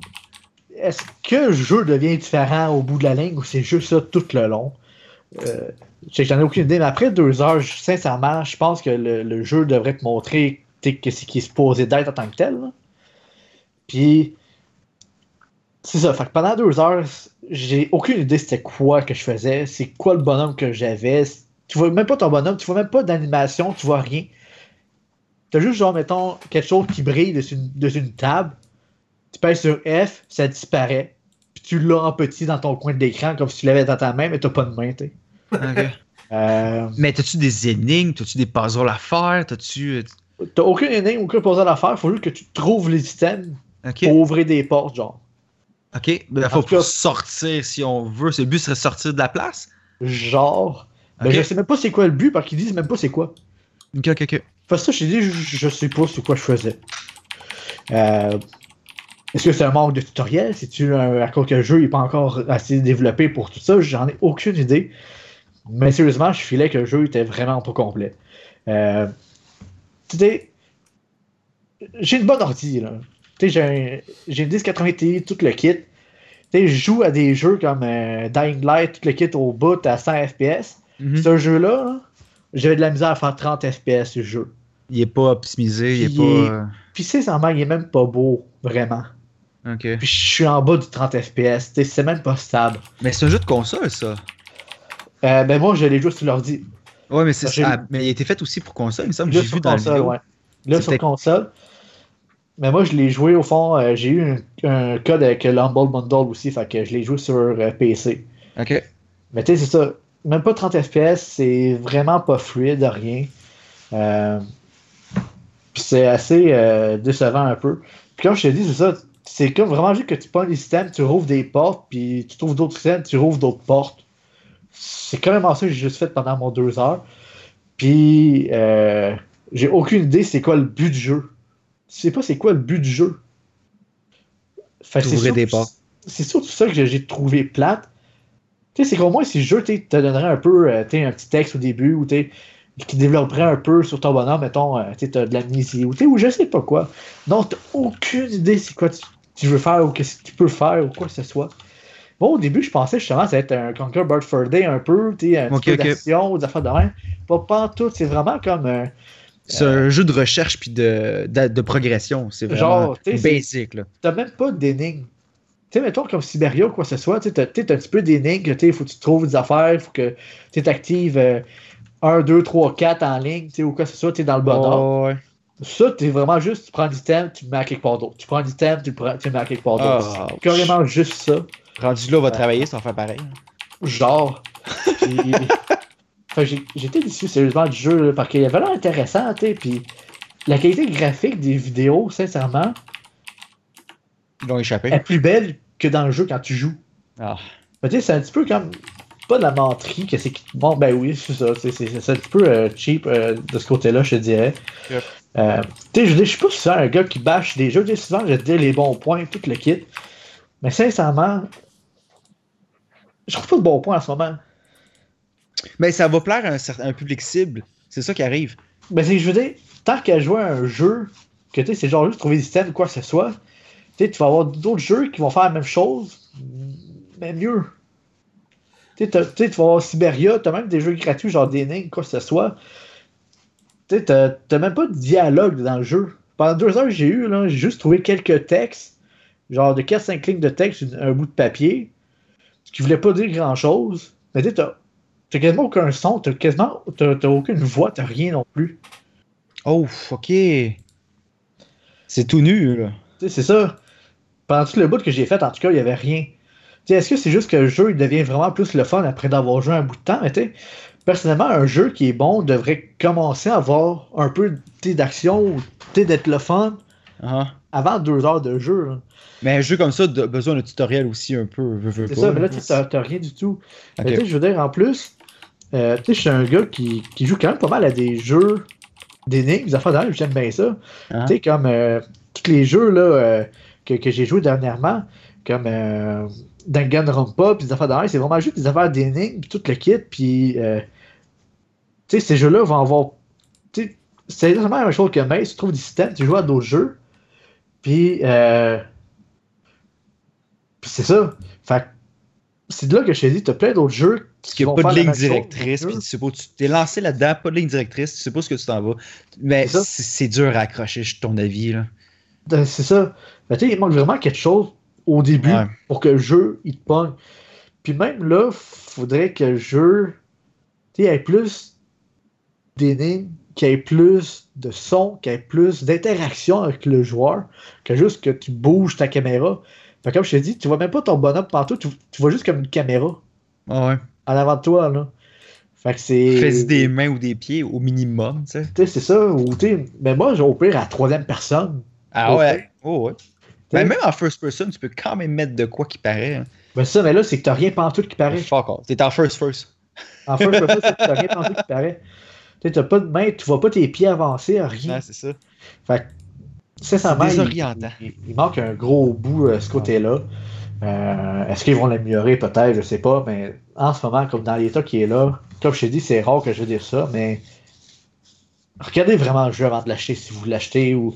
est-ce que le jeu devient différent au bout de la ligne ou c'est juste ça tout le long? Euh, j'en ai aucune idée, mais après deux heures, sincèrement, je pense que le, le jeu devrait te montrer que c'est qui est supposé d'être en tant que tel. Puis, c'est ça. Fait que pendant deux heures, j'ai aucune idée c'était quoi que je faisais, c'est quoi le bonhomme que j'avais. Tu vois même pas ton bonhomme, tu vois même pas d'animation, tu vois rien. T'as juste genre, mettons, quelque chose qui brille dessus, une- dessus une table. Tu pèses sur F, ça disparaît. Tu l'as en petit dans ton coin de l'écran, comme si tu l'avais dans ta main, mais t'as pas de main, tu. Euh, Mais t'as-tu des énigmes? T'as-tu des puzzles à faire? T'as-tu. euh, t'as aucune énigme, aucun puzzle à faire. Faut juste que tu trouves les items pour ouvrir des portes, genre. Ok. Ben, En faut pour sortir si on veut. Le but serait de sortir de la place? Genre. Mais Ok. je sais même pas c'est quoi le but, parce qu'ils disent même pas c'est quoi. Ok, ok, ok. Fait que ça, je t'ai dit, je, je sais pas c'est quoi je faisais. Euh, Est-ce que c'est un manque de tutoriel? C'est-tu un- à cause que le jeu n'est pas encore assez développé pour tout ça? J'en ai aucune idée. Mais sérieusement, je filais que le jeu était vraiment pas complet. Euh, tu sais, j'ai une bonne ordi, là. Tu sais, j'ai un- j'ai une 1080 Ti, tout le kit. Tu sais, je joue à des jeux comme euh, Dying Light, tout le kit au bout à 100 FPS. Mhm. Ce jeu-là, là, j'avais de la misère à faire 30 FPS ce jeu. Il est pas optimisé, il est Puis pas. il est- euh, Puis sincèrement, il est même pas beau, vraiment. Puis je suis en bas du 30 FPS, c'est même pas stable. Mais c'est un jeu de console, ça. Euh, ben moi, je l'ai joué sur l'ordi. Ouais, mais c'est J'ai- ah, mais il a été fait aussi pour console, il me semble. J'ai vu dans le console, ouais. Là sur console. Mais moi, je l'ai joué au fond. euh, j'ai eu un, un code avec l'Humble Bundle aussi, fait que je l'ai joué sur euh, PC. Ok. Mais tu sais, c'est ça. Même pas 30 FPS, c'est vraiment pas fluide, rien. Euh, Puis c'est assez euh, décevant un peu. Puis comme je te dis, c'est ça. C'est comme vraiment juste que tu prends des systèmes, tu rouvres des portes, puis tu trouves d'autres systèmes, tu rouvres d'autres portes. C'est carrément ça que j'ai juste fait pendant mon deux heures. Puis euh, j'ai aucune idée c'est quoi le but du jeu. Je sais pas c'est quoi le but du jeu. Fait c'est des portes. C'est surtout ça que j'ai- trouvé plate. Tu sais, c'est qu'au moins, si le jeu tu te donnerait un peu euh, tu un petit texte au début ou tu qui développerait un peu sur ton bonhomme, mettons, euh, tu sais, t'as de l'amnésie ou, tu ou je sais pas quoi. Non, t'as aucune idée c'est quoi tu, tu veux faire ou qu'est-ce que tu peux faire ou quoi que ce soit. Bon, au début, je pensais justement que ça allait être un Conquer Bird for Day un peu, tu sais, un Ok, petit peu d'action des affaires de même. Pas, pas tout, c'est vraiment comme. euh, C'est un jeu de recherche puis de, de, de progression. C'est vraiment Genre, basic, là. t'as même pas d'énigmes. Tu sais, mettons comme Siberia ou quoi que ce soit, tu sais, t'as tu sais, t'as un petit peu d'énigmes, tu sais, faut que tu trouves des affaires, il faut que tu t'actives 1, 2, 3, 4 en ligne, tu sais, ou quoi que ce soit, tu es dans le bon ordre. Oh, ouais. Ça, t'es vraiment juste, tu prends du thème, tu le mets à quelque part d'autre. Tu prends du thème, tu le, prends, tu le mets à quelque part d'autre. Ah, C'est carrément juste ça. Rendu là, on va travailler, ça va faire pareil. Genre. J'ai été déçu sérieusement du jeu, là, parce qu'il avait l'air intéressant, tu sais, puis la qualité graphique des vidéos, sincèrement, Ils l'ont échappé. est plus belle que dans le jeu quand tu joues. Ah. Mais tu sais, c'est un petit peu comme. Pas de la menterie, que c'est. Bon, ben oui, c'est ça. C'est c'est- c'est un petit peu euh, cheap euh, de ce côté-là, je te dirais. Yep. Euh, tu sais, je dis, je suis pas souvent un gars qui bâche des jeux. Tu souvent, je dis les bons points, tout le kit. Mais sincèrement, je trouve pas de bons points en ce moment. Mais ça va plaire à un, certain, un public cible. C'est ça qui arrive. Mais c'est que je veux dire, tant qu'à jouer à un jeu, que tu sais, c'est genre juste trouver des systèmes ou quoi que ce soit, tu sais, tu vas avoir d'autres jeux qui vont faire la même chose, mais mieux. Tu sais, tu tu vas avoir Siberia, t'as même des jeux gratuits, genre des quoi que ce soit. Tu sais, t'as t'as même pas de dialogue dans le jeu. Pendant deux heures que j'ai eu, là, j'ai juste trouvé quelques textes, genre de 4-5 lignes de texte, un bout de papier, qui voulait pas dire grand chose. Mais tu sais, t'as t'as quasiment aucun son, t'as quasiment t'as t'as aucune voix, t'as rien non plus. Oh, ok. C'est tout nu, là. Tu sais, c'est ça. Pendant tout le bout que j'ai fait, en tout cas, il n'y avait rien. Est-ce que c'est juste que le jeu il devient vraiment plus le fun après d'avoir joué un bout de temps? Mais tu sais, personnellement, un jeu qui est bon devrait commencer à avoir un peu d'action ou d'être le fun Ah. avant deux heures de jeu. là. Mais un jeu comme ça a besoin d'un tutoriel aussi un peu. C'est ça, mais là, tu t'as rien du tout. Ok. Mais tu sais, je veux dire, en plus, euh, je suis un gars qui, qui joue quand même pas mal à des jeux d'énigmes, des affaires d'ailleurs, j'aime bien ça. Ah. Tu sais, comme euh, tous les jeux là, euh, que, que j'ai joué dernièrement, comme Danganronpa, puis des affaires d'ailleurs, c'est vraiment juste des affaires d'énigmes, puis tout le kit, puis sais, ces jeux-là vont avoir. Tu sais, c'est exactement la même chose que Maze, tu trouves des systèmes, tu joues à d'autres jeux, puis. Euh, puis c'est ça. Fait c'est de là que je t'ai dit, t'as plein d'autres jeux Parce qui qu'il n'y a vont pas de ligne directrice, mais puis tu sais pas, tu t'es lancé là-dedans, pas de ligne directrice, tu sais pas ce que tu t'en vas. Mais C'est ça. c'est c'est dur à accrocher, je ton avis, là. Ben, C'est ça. Ben, tu sais, il manque vraiment quelque chose au début Ouais. pour que le jeu il te pogne. Puis même là, faudrait que le jeu tu sais, ait plus d'énigmes, qu'il y ait plus de son, qu'il y ait plus d'interaction avec le joueur, que juste que tu bouges ta caméra. Fait comme je t'ai dit, tu vois même pas ton bonhomme partout, tu, tu vois juste comme une caméra Ah ouais. en avant de toi. Là. Fait que c'est. Fais-y des mains ou des pieds au minimum, tu sais. Tu sais, c'est ça. Ou, mais moi, j'ai au pire à la troisième personne. Ah ouais. Oh ouais. Mais même en first person, tu peux quand même mettre de quoi qui paraît. hein. Mais ça, mais là, c'est que t'as rien pantoute qui paraît. Fuck off. T'es en first first. En peux pas c'est que t'as rien pantoute qui paraît. Tu t'as pas de main, tu vois pas tes pieds avancer, rien. Ouais, c'est ça. Fait C'est il, désorientant. il- il manque un gros bout euh, ce côté-là. Euh, Est-ce qu'ils vont l'améliorer? Peut-être, je sais pas, mais en ce moment, comme dans l'état qui est là, comme je t'ai dit, c'est rare que je veux dire ça, mais regardez vraiment le jeu avant de l'acheter si vous l'achetez ou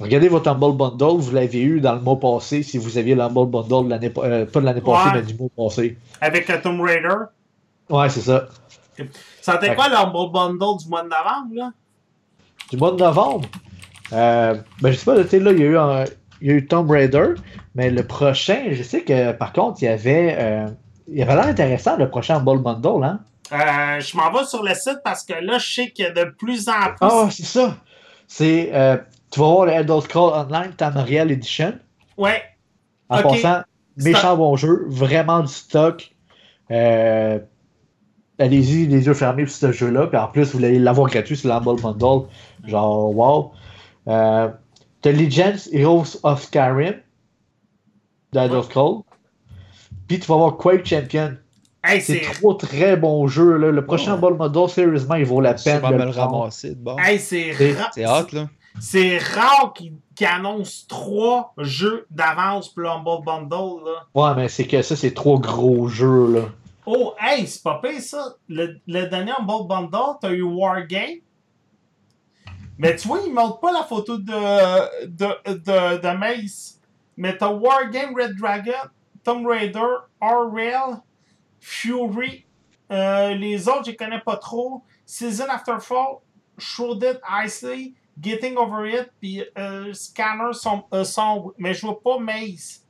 regardez votre Humble Bundle, vous l'avez eu dans le mois passé si vous aviez l'Humble Bundle de l'année euh, pas de l'année passée, mais du mois passé. Avec le Tomb Raider? Ouais, c'est ça. C'était quoi l'Humble Bundle du mois de novembre, là? du mois de novembre? Euh, ben, je sais pas, tu sais, là, il y, a eu un- il y a eu Tomb Raider, mais le prochain, je sais que par contre, il y avait. euh, il avait l'air intéressant, le prochain Ball Bundle, hein? Euh, je m'en vais sur le site parce que là, je sais qu'il y a de plus en plus. Ah, c'est ça! C'est. euh, tu vas voir le Elder Scrolls Online Tamriel Edition. Ouais. En Ok. passant, méchant bon jeu, vraiment du stock. Euh, Allez-y, les yeux fermés pour ce jeu-là. Puis en plus, vous allez l'avoir gratuit sur l'Humble Bundle. Genre, wow. Euh, The Legends Heroes of Skyrim de Elder Ouais. Scrolls. Puis tu vas avoir Quake Champion. Hey, C'est trois très bons jeux. Là. Le prochain Oh. Humble Bundle, sérieusement, il vaut la peine de me le ramasser de bord. Hey, c'est. Hot, là. C'est rare qu'ils qu'ils annoncent trois jeux d'avance pour l'Humble Bundle, là. Ouais, mais c'est que ça, c'est trois gros jeux. Là. Oh, hey, c'est pas pire ça. Le, le dernier Humble Bundle, t'as eu Wargame. Mais tu vois, il montre pas la photo de, de, de, de Mace. Mais t'as Wargame Red Dragon, Tomb Raider, R-Rail, Fury. Euh, les autres, je connais pas trop. Season After Fall, Shrouded Icy, Getting Over It, puis euh, Scanner euh, sombre. Mais je vois pas Mace.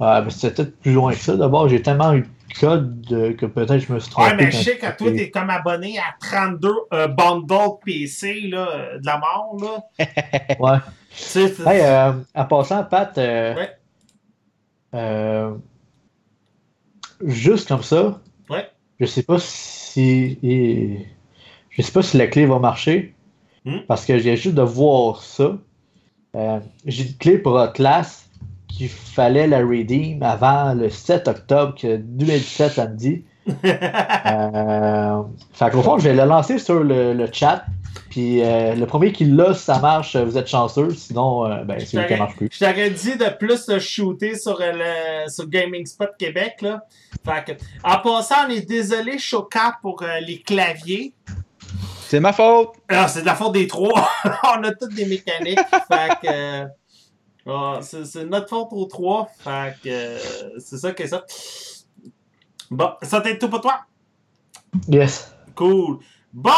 Ouais, c'est peut-être plus loin que ça. D'abord, j'ai tellement eu code que peut-être je me suis trompé. Ouais, mais je sais que toi, t'es comme abonné à 32 euh, bundles PC là, de la mort. Là. Ouais. C'est- Hey, euh, en passant, Pat, euh, Ouais. euh, juste comme ça, Ouais. je sais pas si. Je sais pas si la clé va marcher. Hmm? Parce que j'ai juste de voir ça. Euh, j'ai une clé pour Atlas qu'il fallait la redeem avant le 7 octobre que 2017 samedi. euh, fait qu'au fond, je vais la lancer sur le, le chat. Puis euh, le premier qui l'a, si ça marche, vous êtes chanceux. Sinon, euh, ben, c'est lui qui marche plus. Je t'aurais dit de plus le shooter sur, euh, le, sur Gaming Spot Québec. Là. Fait que, en passant, on est désolé, Chocat, pour euh, les claviers. C'est ma faute! Ah, c'est de la faute des trois. on a toutes des mécaniques. fait que. Ah, c'est notre faute aux trois. Fait que. euh, c'est ça que ça. Bon, ça t'aide tout pour toi? Yes. Cool. Bon,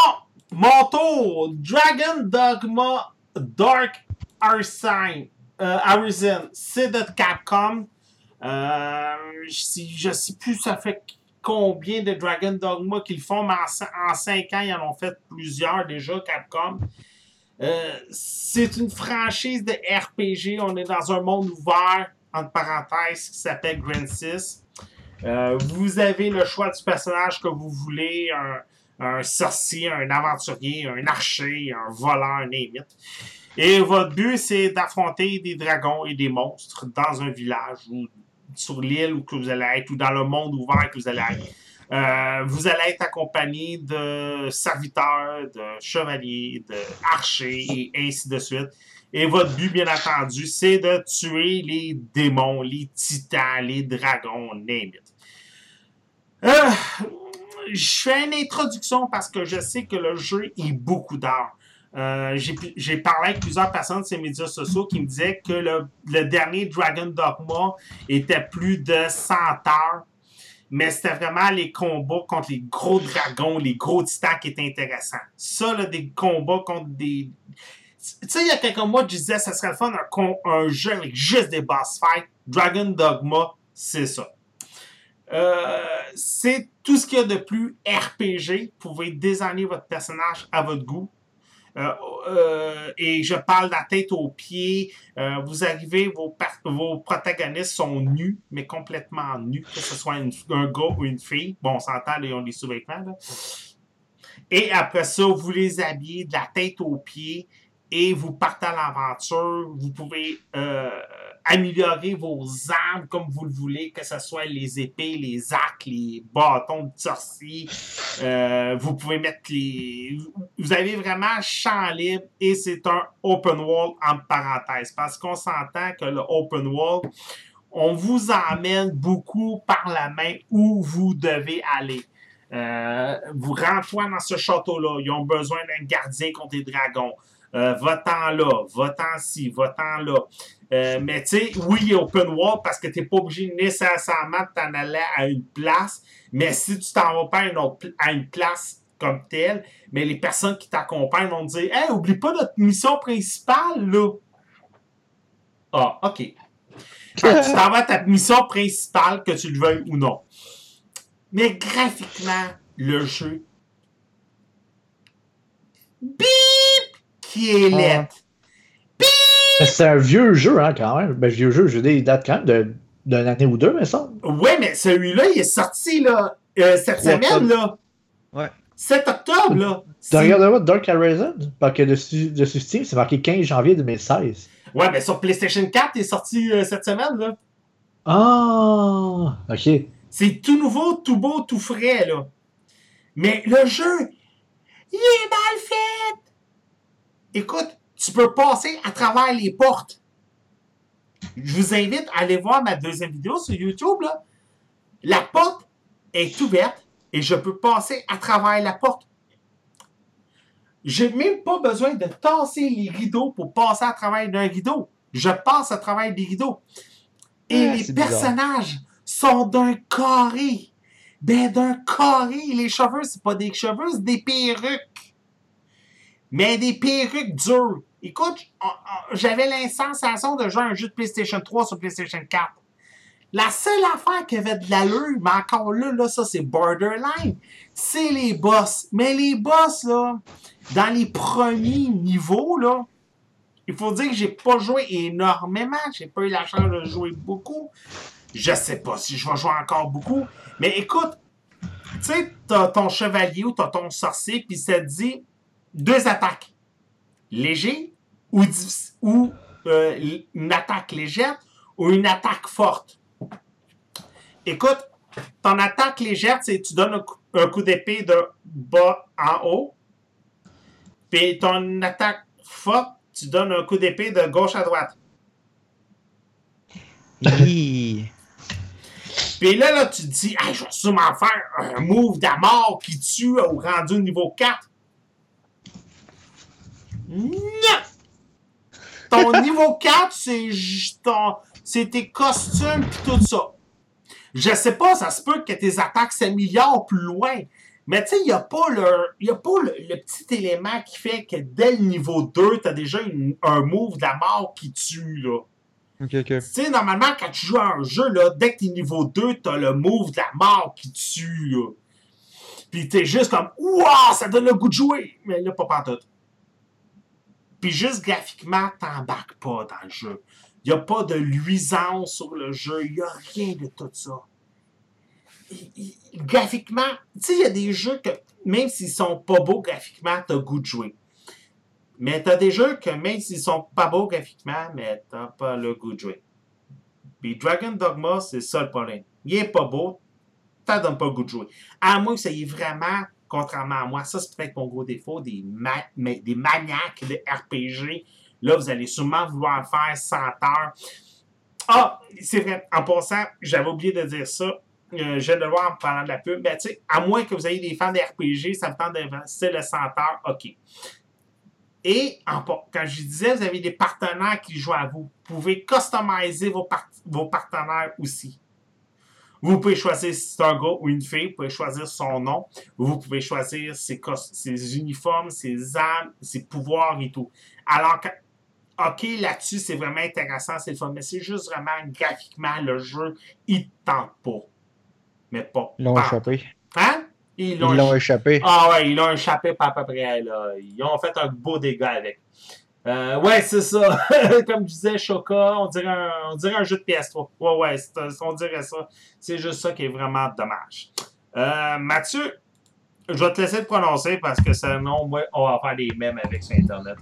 mon tour. Dragon Dogma Dark Arisen. Euh, Arisen. C'est de Capcom. Euh, je, sais- je sais plus ça fait combien de Dragon Dogma qu'ils font, mais en 5 ans, ils en ont fait plusieurs déjà, Capcom. Euh, c'est une franchise de RPG. On est dans un monde ouvert, entre parenthèses, qui s'appelle Grand 6. Euh, vous avez le choix du personnage que vous voulez, un, sorcier, un aventurier, un archer, un voleur, un it. Et votre but, c'est d'affronter des dragons et des monstres dans un village ou sur l'île où que vous allez être ou dans le monde ouvert que vous allez être. Euh, vous allez être accompagné de serviteurs, de chevaliers, de archers et ainsi de suite. Et votre but, bien entendu, c'est de tuer les démons, les titans, les dragons, name it. Euh, je fais une introduction parce que je sais que le jeu est beaucoup d'heures. Euh, j'ai j'ai parlé avec plusieurs personnes de ces médias sociaux qui me disaient que le, le dernier Dragon Dogma était plus de 100 heures. Mais c'était vraiment les combats contre les gros dragons, les gros titans qui étaient intéressants. Ça, là, des combats contre des. Tu sais, il y a quelques mois, je disais, ça serait le fun, un, jeu avec juste des boss fights. Dragon Dogma, c'est ça. Euh, c'est tout ce qu'il y a de plus RPG. Vous pouvez désigner votre personnage à votre goût. Euh, euh, et je parle de la tête aux pieds. Euh, vous arrivez, vos, protagonistes sont nus, mais complètement nus, que ce soit un gars ou une fille. Bon, on s'entend, ils ont des sous-vêtements. Et après ça, vous les habillez de la tête aux pieds et vous partez à l'aventure. Vous pouvez améliorer vos armes comme vous le voulez, que ce soit les épées, les arcs, les bâtons de sorcier. Euh, vous pouvez mettre les. Vous avez vraiment champ libre et c'est un open world en parenthèse. Parce qu'on s'entend que le open world, on vous emmène beaucoup par la main où vous devez aller. Euh, vous rentrez dans ce château-là. Ils ont besoin d'un gardien contre les dragons. Euh, va-t'en là, va-t'en ci, va-t'en là. Euh, mais tu sais, oui, il est open world parce que tu n'es pas obligé nécessairement de t'en aller à une place. Mais si tu t'en vas pas à une, autre à une place comme telle, mais les personnes qui t'accompagnent vont te dire Hey, oublie pas notre mission principale, là. Ah, OK. Tu t'en vas à ta mission principale, que tu le veuilles ou non. Mais graphiquement, le jeu. Bip! Qui est Ah. C'est un vieux jeu, hein, quand même. Ben, vieux jeu, je veux dire, il date quand même de- d'une année ou deux, mais ça. Ouais, mais celui-là, il est sorti, là, euh, cette semaine, là. Ouais. 7 octobre, là. Tu regardes Dark Horizon? Parce que dessus, dessus Steam, c'est marqué 15 janvier 2016. Ouais, mais sur PlayStation 4, il est sorti euh, cette semaine, là. Ah! Ok. C'est tout nouveau, tout beau, tout frais, là. Mais le jeu, il est mal fait. Écoute, tu peux passer à travers les portes. Je vous invite à aller voir ma deuxième vidéo sur YouTube, là. La porte est ouverte et je peux passer à travers la porte. J'ai même pas besoin de tasser les rideaux pour passer à travers d'un rideau. Je passe à travers des rideaux. Et Ah, les bizarre. personnages sont d'un carré. Ben, d'un carré. Les cheveux, c'est pas des cheveux, c'est des perruques. Mais des perruques dures. Écoute, j'avais l'insensation de jouer à un jeu de PlayStation 3 sur PlayStation 4. La seule affaire qui avait de l'allure, mais encore là, là, ça c'est borderline, c'est les boss. Mais les boss, là, dans les premiers niveaux, là, il faut dire que j'ai pas joué énormément. J'ai pas eu la chance de jouer beaucoup. Je sais pas si je vais jouer encore beaucoup. Mais écoute, tu sais, t'as ton chevalier ou t'as ton sorcier, puis ça te dit deux attaques. Léger ou, ou euh, une attaque légère ou une attaque forte. Écoute, ton attaque légère, c'est tu donnes un coup, d'épée de bas en haut. Puis ton attaque forte, tu donnes un coup d'épée de gauche à droite. Puis là, là, tu te dis, je vais sûrement faire un move de mort qui tue au rendu niveau 4. Non! Ton niveau 4, c'est c'est tes costumes et tout ça. Je sais pas, ça se peut que tes attaques s'améliorent plus loin. Mais tu sais, il n'y a pas, le, y a pas le, petit élément qui fait que dès le niveau 2, tu as déjà un move de la mort qui tue, là. Ok, ok. Tu sais, normalement, quand tu joues à un jeu, là, dès que tu es niveau 2, tu as le move de la mort qui tue, là. Puis t'es juste comme, waouh, ça donne le goût de jouer. Mais là, pas tout. Puis juste graphiquement, t'embarques pas dans le jeu. Il n'y a pas de luisance sur le jeu. Il a rien de tout ça. graphiquement, tu sais, il y a des jeux que, même s'ils sont pas beaux graphiquement, t'as goût de jouer. Mais t'as des jeux que, même s'ils sont pas beaux graphiquement, mais t'as pas le goût de jouer. Puis Dragon Dogma, c'est ça le problème. Il est pas beau, t'as donne pas le goût de jouer. À moins que ça y est vraiment contrairement à moi. Ça, c'est peut-être mon gros défaut des, maniaques de RPG. Là, vous allez sûrement vouloir faire 100 heures. Ah, c'est vrai, en passant, j'avais oublié de dire ça. Euh, je de le voir en parlant de la pub. Ben, tu sais, à moins que vous ayez des fans de RPG, ça me tente d'investir le 100 heures, OK. Et quand je disais, vous avez des partenaires qui jouent à vous. Vous pouvez customiser vos partenaires aussi. Vous pouvez choisir si c'est un gars ou une fille, vous pouvez choisir son nom, vous pouvez choisir ses, ses uniformes, ses armes, ses pouvoirs et tout. Alors, OK, là-dessus, c'est vraiment intéressant, c'est le fun, mais c'est juste vraiment graphiquement, le jeu, il tente pas. Mais pas. Ils l'ont échappé. Hein? Ils l'ont échappé. Ah ouais, ils l'ont échappé pas à peu près, là. Ils ont fait un beau dégât avec. Euh, ouais, c'est ça. Comme je disais, Choca, on dirait, un, on dirait un jeu de PS3. Ouais, ouais, on dirait ça. C'est juste ça qui est vraiment dommage. Euh, Mathieu, je vais te laisser te prononcer parce que sinon, on va faire des mèmes avec sur Internet.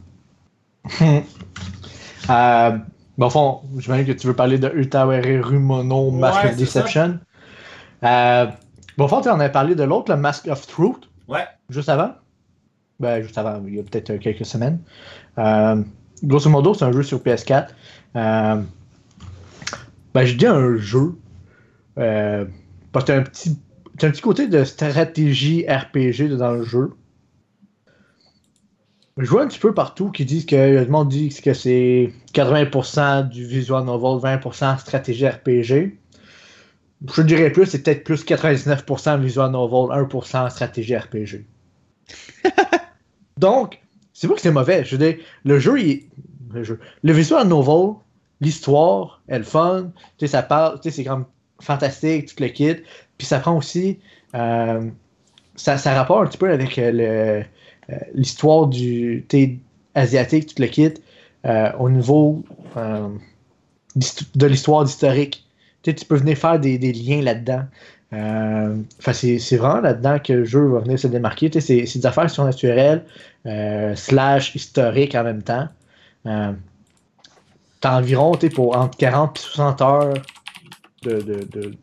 euh, bon, fond, j'imagine que tu veux parler de Utawere Rumono Mask of Deception. Euh, bon, fond, on a parlé de l'autre, le Mask of Truth. Ouais. Juste avant? Ben, juste avant, il y a peut-être quelques semaines. Euh, grosso modo, c'est un jeu sur PS4. Euh, ben, je dis un jeu. Euh, parce que un petit, un petit côté de stratégie RPG dans le jeu. Je vois un petit peu partout qui disent que le monde dit que c'est 80% du visual novel, 20% stratégie RPG. Je dirais plus, c'est peut-être plus 99% visual novel, 1% stratégie RPG. Donc, c'est pas que c'est mauvais. Je veux dire, le jeu, il, le, jeu, le visual novel, l'histoire, elle fun. Tu sais, ça parle, tu sais, c'est comme fantastique, tout le kit. Puis ça prend aussi. Euh, ça, ça rapporte un petit peu avec euh, le, euh, l'histoire du asiatique, tout le kit, euh, au niveau de l'histoire d'historique. Tu, tu peux venir faire des liens là-dedans. Euh, c'est vraiment là-dedans que le jeu va venir se démarquer. C'est des affaires surnaturelles, euh, slash historiques en même temps. Euh, T'as environ pour entre 40 et 60 heures de, de,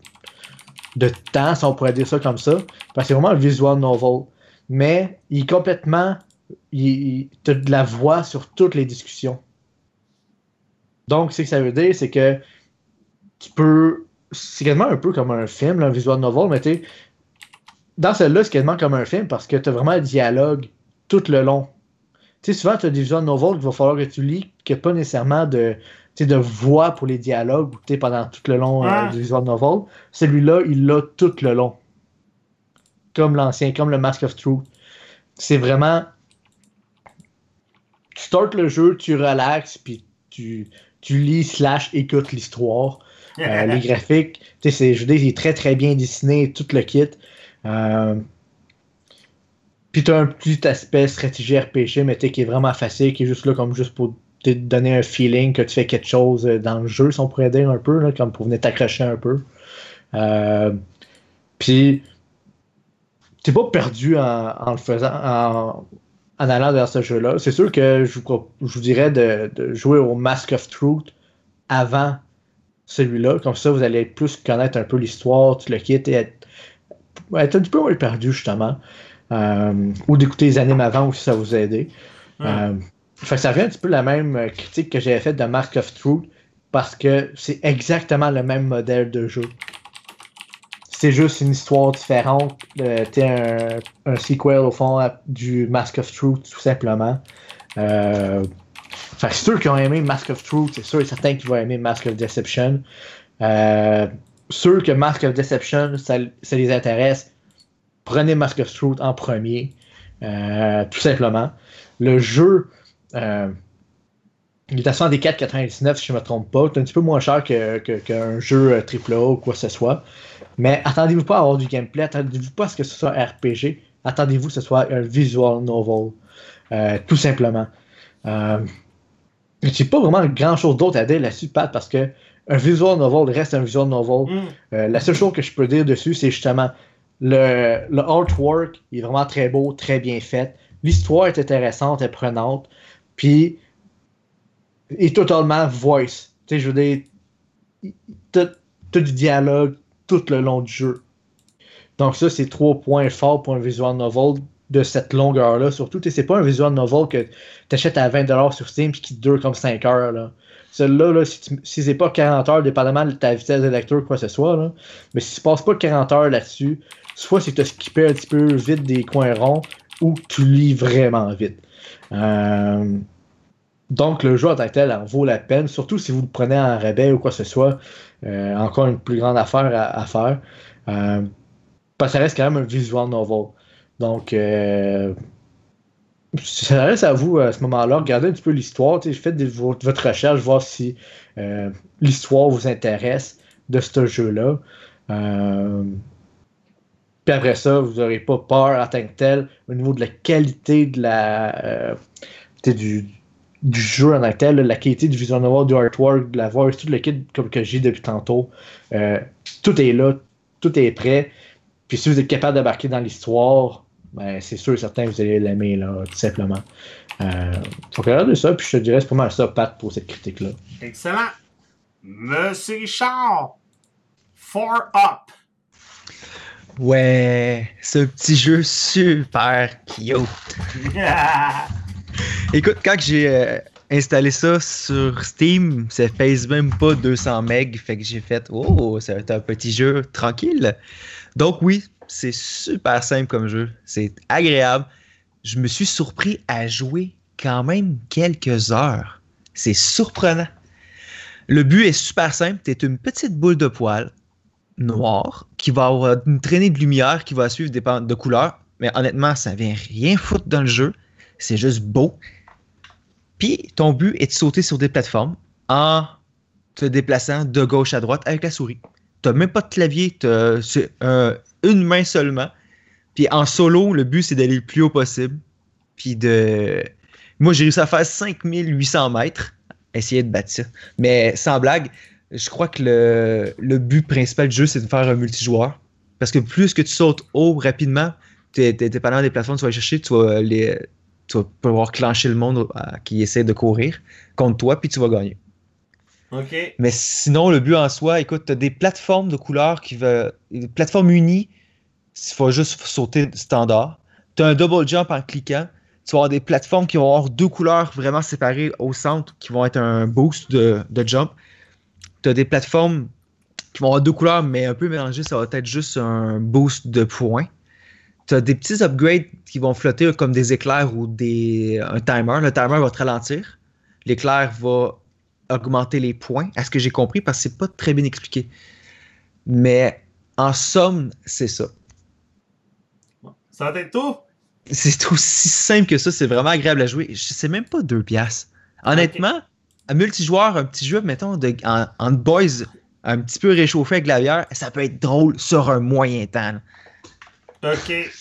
de, temps, si on pourrait dire ça comme ça. Parce que c'est vraiment un visual novel. Mais il est complètement. Il, il de la voix sur toutes les discussions. Donc, ce que ça veut dire, c'est que tu peux c'est quasiment un peu comme un film, un visual novel, mais tu dans celle-là, c'est quasiment comme un film parce que tu as vraiment un dialogue tout le long. Tu sais, souvent, tu as des visual novels qu'il va falloir que tu lis, qu'il n'y a pas nécessairement de, de voix pour les dialogues pendant tout le long euh, du visual novel. Celui-là, il l'a tout le long. Comme l'ancien, comme le Mask of Truth. C'est vraiment. Tu startes le jeu, tu relaxes, puis tu, tu lis slash écoutes l'histoire. Euh, les graphiques, c'est, je veux dire, il est très très bien dessiné, tout le kit. Euh, puis tu as un petit aspect stratégie RPG, mais qui est vraiment facile, qui est juste là comme juste pour te donner un feeling que tu fais quelque chose dans le jeu, si on pourrait dire un peu, comme pour venir t'accrocher un peu. Euh, puis t'es pas perdu en, le faisant, en, allant vers ce jeu-là. C'est sûr que je vous dirais de, jouer au Mask of Truth avant celui-là. Comme ça, vous allez plus connaître un peu l'histoire, tu le quittes et être, être un petit peu moins perdu, justement. Euh, ou d'écouter les animes avant aussi, ça vous a aidé. Euh, ça revient un petit peu la même critique que j'avais faite de Mask of Truth parce que c'est exactement le même modèle de jeu c'est juste une histoire différente. Euh, t'es un, un, sequel au fond du Mask of Truth, tout simplement. Euh, fait ceux qui ont aimé Mask of Truth, c'est sûr et certain qu'ils vont aimer Mask of Deception. Euh, ceux que Mask of Deception, ça, les intéresse, prenez Mask of Truth en premier. Euh, tout simplement. Le jeu, euh, il est à 104,99 si je ne me trompe pas. C'est un petit peu moins cher qu'un que, jeu AAA ou quoi que ce soit. Mais attendez-vous pas à avoir du gameplay, attendez-vous pas à ce que ce soit un RPG, attendez-vous que ce soit un visual novel, euh, tout simplement. Euh, j'ai pas vraiment grand chose d'autre à dire là-dessus, Pat, parce que un visual novel reste un visual novel. Mm. Euh, la seule chose que je peux dire dessus, c'est justement le, le artwork est vraiment très beau, très bien fait. L'histoire est intéressante et prenante. Puis, est totalement voice. Tu sais, je veux dire, t'as du dialogue, tout le long du jeu. Donc ça, c'est trois points forts pour un visual novel de cette longueur-là. Surtout, c'est pas un visual novel que tu achètes à 20$ sur Steam et qui dure comme 5 heures. Là. Celui-là, là, si, c'est pas 40 heures, dépendamment de ta vitesse de lecture, quoi que ce soit, mais si tu passes pas 40 heures là-dessus, soit c'est que tu as skippé un petit peu vite des coins ronds ou tu lis vraiment vite. Euh, donc, le jeu en tant que tel en vaut la peine, surtout si vous le prenez en rabais ou quoi que ce soit. Euh, encore une plus grande affaire à, faire. Euh, parce que ça reste quand même un visual novel. Donc, euh, ça reste à vous à ce moment-là. Regardez un petit peu l'histoire. Faites votre recherche, voir si l'histoire vous intéresse de ce jeu-là. Puis après ça, vous n'aurez pas peur en tant que tel au niveau de la qualité de la, du, du jeu en tant la qualité du visual novel, du artwork, de la voix, tout le kit comme que j'ai depuis tantôt. Euh, tout est là, tout est prêt. Puis si vous êtes capable d'embarquer dans l'histoire, ben, c'est sûr et certain que vous allez l'aimer, là, tout simplement. Euh, faut regarder ça, puis je te dirais, c'est pas mal ça, Pat, pour cette critique-là. Excellent. Monsieur Richard, Four Up. Ouais, ce petit jeu super cute. Écoute, quand j'ai euh, installé ça sur Steam, ça pèse même pas 200 MB. Fait que j'ai fait, oh, ça va être un petit jeu tranquille. Donc oui, c'est super simple comme jeu. C'est agréable. Je me suis surpris à jouer quand même quelques heures. C'est surprenant. Le but est super simple. Tu une petite boule de poils noire qui va avoir une traînée de lumière qui va suivre des de couleurs. Mais honnêtement, ça vient rien foutre dans le jeu. C'est juste beau. Puis ton but est de sauter sur des plateformes en te déplaçant de gauche à droite avec la souris. Tu n'as même pas de clavier, tu une main seulement. Puis en solo, le but c'est d'aller le plus haut possible. Puis de. Moi, j'ai réussi à faire 5800 mètres, essayer de battre ça. Mais sans blague, je crois que le, but principal du jeu, c'est de faire un multijoueur. Parce que plus que tu sautes haut rapidement, tu es, des plateformes, tu vas aller chercher, tu vas les, tu vas pouvoir clencher le monde euh, qui essaie de courir contre toi, puis tu vas gagner. Mais sinon, le but en soi, écoute, tu as des plateformes de couleurs qui veulent. Des plateformes unies, il faut juste sauter standard. Tu as un double jump en cliquant. Tu vas avoir des plateformes qui vont avoir deux couleurs vraiment séparées au centre qui vont être un boost de, de jump. Tu as des plateformes qui vont avoir deux couleurs, mais un peu mélangées, ça va être juste un boost de points tu as des petits upgrades qui vont flotter comme des éclairs ou des, un timer. Le timer va te ralentir. L'éclair va augmenter les points, à ce que j'ai compris, parce que c'est pas très bien expliqué. Mais en somme, c'est ça. Ça va être tout? C'est aussi simple que ça, c'est vraiment agréable à jouer. Je sais même pas deux piastres. Honnêtement, un multijoueur, un petit jeu, mettons, de, en, boys, un petit peu réchauffé avec la bière, ça peut être drôle sur un moyen temps. OK.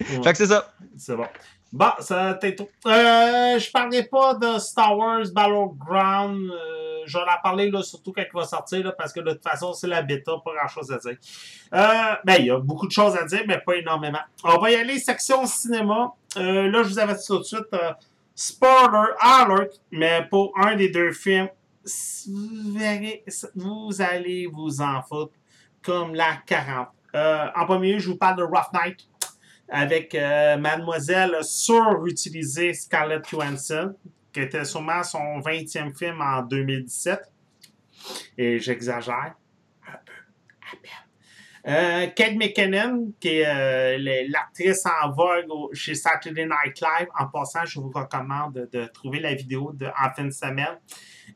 fait que c'est ça. C'est bon. Bon, ça t'es tout. Euh, je parlerai pas de Star Wars Battleground. Euh, je vais en parler là, surtout quand il va sortir, là, parce que de toute façon, c'est la bêta, pas grand chose à dire. Euh, ben, il y a beaucoup de choses à dire, mais pas énormément. On va y aller, section cinéma. Euh, là, je vous avais dit tout de suite, euh, spoiler alert, mais pour un des deux films, vous verrez, vous allez vous en foutre comme la 40. Euh, en premier, je vous parle de Rough Night avec euh, Mademoiselle surutilisée Scarlett Johansson, qui était sûrement son 20e film en 2017. Et j'exagère un peu. Euh, Kate McKinnon, qui est l'actrice en vogue chez Saturday Night Live. En passant, je vous recommande de, trouver la vidéo de, en fin de semaine.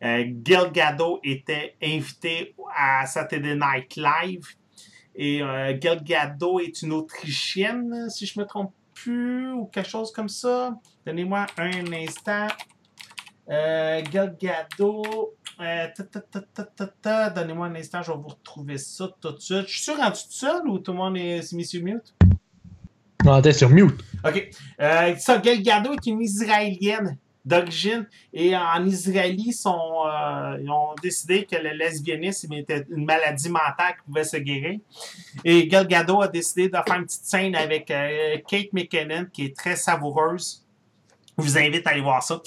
Euh, Gal Gadot était invité à Saturday Night Live. Et euh, Gal Gadot est une Autrichienne, si je me trompe plus, ou quelque chose comme ça. Donnez-moi un instant. Euh, Gal Gadot. euh. Donnez-moi un instant, je vais vous retrouver ça tout de suite. Je suis rendu tout seul ou tout le monde est mis sur mute? Non, t'es sur mute. OK. Euh, ça, Gal Gadot est une Israélienne d'origine. Et en Israël, ils, sont, euh, ils ont décidé que le lesbianisme était une maladie mentale qui pouvait se guérir. Et Gal Gadot a décidé de faire une petite scène avec euh, Kate McKinnon, qui est très savoureuse. Je vous invite à aller voir ça.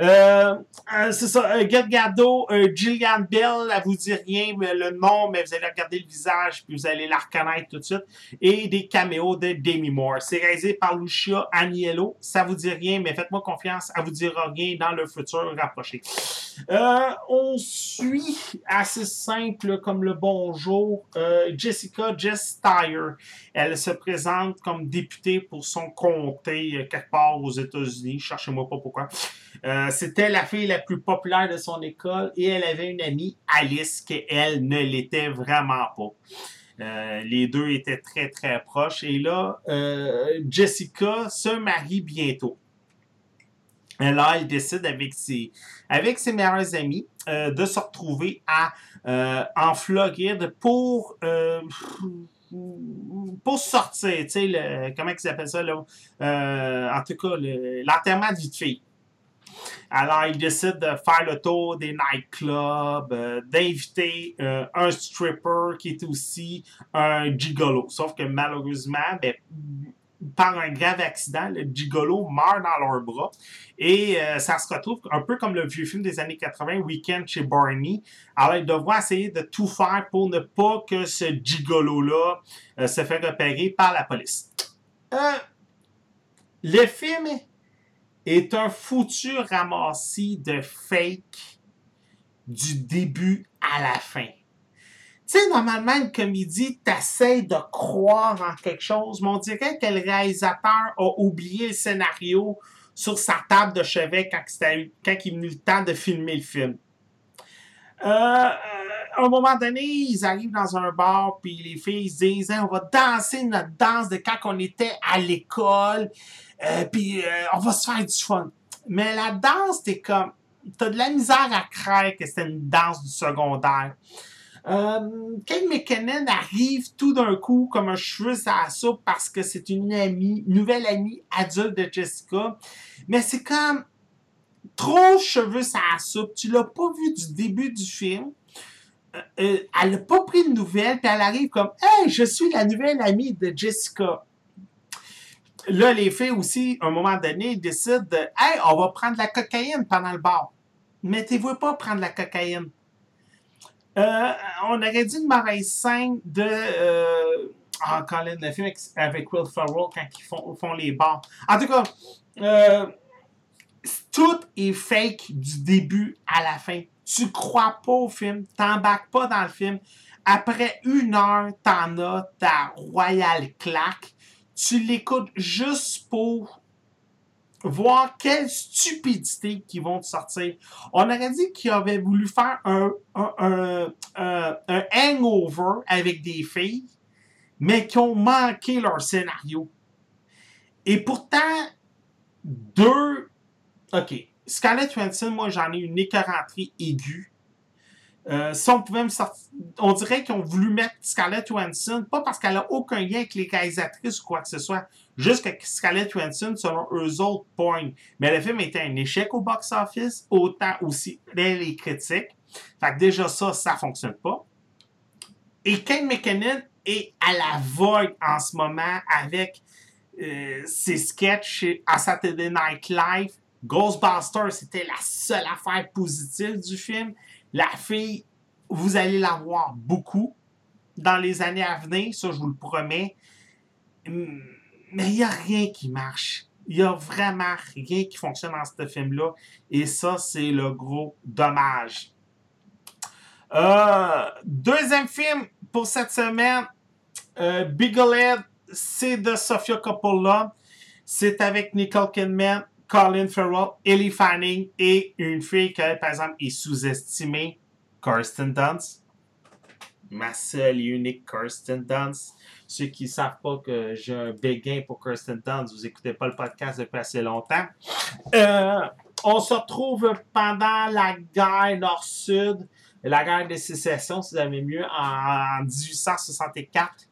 Euh, euh, c'est ça. Euh, Gal Gadot, euh, Gillian Bell, elle vous dit rien, mais le nom, mais vous allez regarder le visage, puis vous allez la reconnaître tout de suite. Et des caméos de Demi Moore. C'est réalisé par Lucia Aniello. Ça vous dit rien, mais faites-moi confiance, elle vous dira rien dans le futur rapproché. Euh, on suit assez simple comme le bonjour Jessica Jess Tyre. Elle se présente comme députée pour son comté quelque part aux États-Unis. Cherchez-moi pas pourquoi. Euh, C'était la fille la plus populaire de son école et elle avait une amie, Alice, qui elle ne l'était vraiment pas. Euh, les deux étaient très très proches. Et là, euh, Jessica se marie bientôt. Là, elle décide avec ses, avec ses meilleurs amis de se retrouver à, en Floride pour, pour sortir. Tu sais, le- comment ils appellent ça? Là? Euh, en tout cas, le- l'enterrement de vie de fille. Alors, il décide de faire le tour des nightclubs, euh, d'inviter euh, un stripper qui est aussi un gigolo. Sauf que malheureusement, ben, par un grave accident, le gigolo meurt dans leurs bras. Et euh, ça se retrouve un peu comme le vieux film des années 80, Weekend chez Barney. Alors, ils devront essayer de tout faire pour ne pas que ce gigolo-là euh, se fait repérer par la police. Euh, le film est un foutu ramassis de fake du début à la fin. Tu sais, normalement, une comédie, t'essaies de croire en quelque chose, mais on dirait que le réalisateur a oublié le scénario sur sa table de chevet quand, quand il est venu le temps de filmer le film. Euh, euh, à un moment donné, ils arrivent dans un bar, puis les filles se disent Hey, on va danser notre danse de quand on était à l'école, euh, puis on va se faire du fun. Mais la danse, t'es comme. T'as de la misère à croire que c'était une danse du secondaire. Euh, Kate McKinnon arrive tout d'un coup comme un cheveu sur la soupe parce que c'est une amie, nouvelle amie adulte de Jessica. Mais c'est comme trop cheveux sur la soupe. Tu l'as pas vu du début du film. Euh, euh, elle n'a pas pris de nouvelles, puis elle arrive comme Hey, je suis la nouvelle amie de Jessica. Là, les filles aussi, à un moment donné, décident de Hey, on va prendre la cocaïne pendant le bar. Mettez-vous pas prendre la cocaïne. Euh, on aurait dit une mauvaise scène de. Euh, ah, Colin, le film avec, Will Ferrell quand ils font, font les bars. En tout cas, euh, tout est fake du début à la fin. Tu crois pas au film, t'embarques pas dans le film. Après une heure, t'en as ta royale claque. Tu l'écoutes juste pour voir quelle stupidité qui vont te sortir. On aurait dit qu'ils avaient voulu faire un, un, un, un- un hangover avec des filles, mais qui ont manqué leur scénario. Et pourtant, deux. OK. Scarlett Johansson, moi, j'en ai une écœuranterie aiguë. Euh, on dirait qu'ils ont voulu mettre Scarlett Johansson, pas parce qu'elle a aucun lien avec les réalisatrices ou quoi que ce soit, juste que Scarlett Johansson, selon eux autres, point. Mais le film était un échec au box-office, autant aussi les critiques. Fait que déjà ça, ça fonctionne pas. Et Kane McKinnon est à la vogue en ce moment avec euh, ses sketchs à Saturday Night Live. Ghostbusters, c'était la seule affaire positive du film. La fille, vous allez la voir beaucoup dans les années à venir, ça je vous le promets. Hum, mais il n'y a rien qui marche. Il n'y a vraiment rien qui fonctionne dans ce film-là. Et ça, c'est le gros dommage. Euh, deuxième film pour cette semaine, euh, c'est de Sofia Coppola. C'est avec Nicole Kidman, Colin Farrell, Ellie Fanning et une fille qui, par exemple, est sous-estimée, Kirsten Dunst. Ma seule et unique Kirsten Dunst. Ceux qui ne savent pas que j'ai un béguin pour Kirsten Dunst, vous n'écoutez pas le podcast depuis assez longtemps. Euh, on se retrouve pendant la guerre Nord-Sud, la guerre de sécession, si vous avez mieux, en 1864.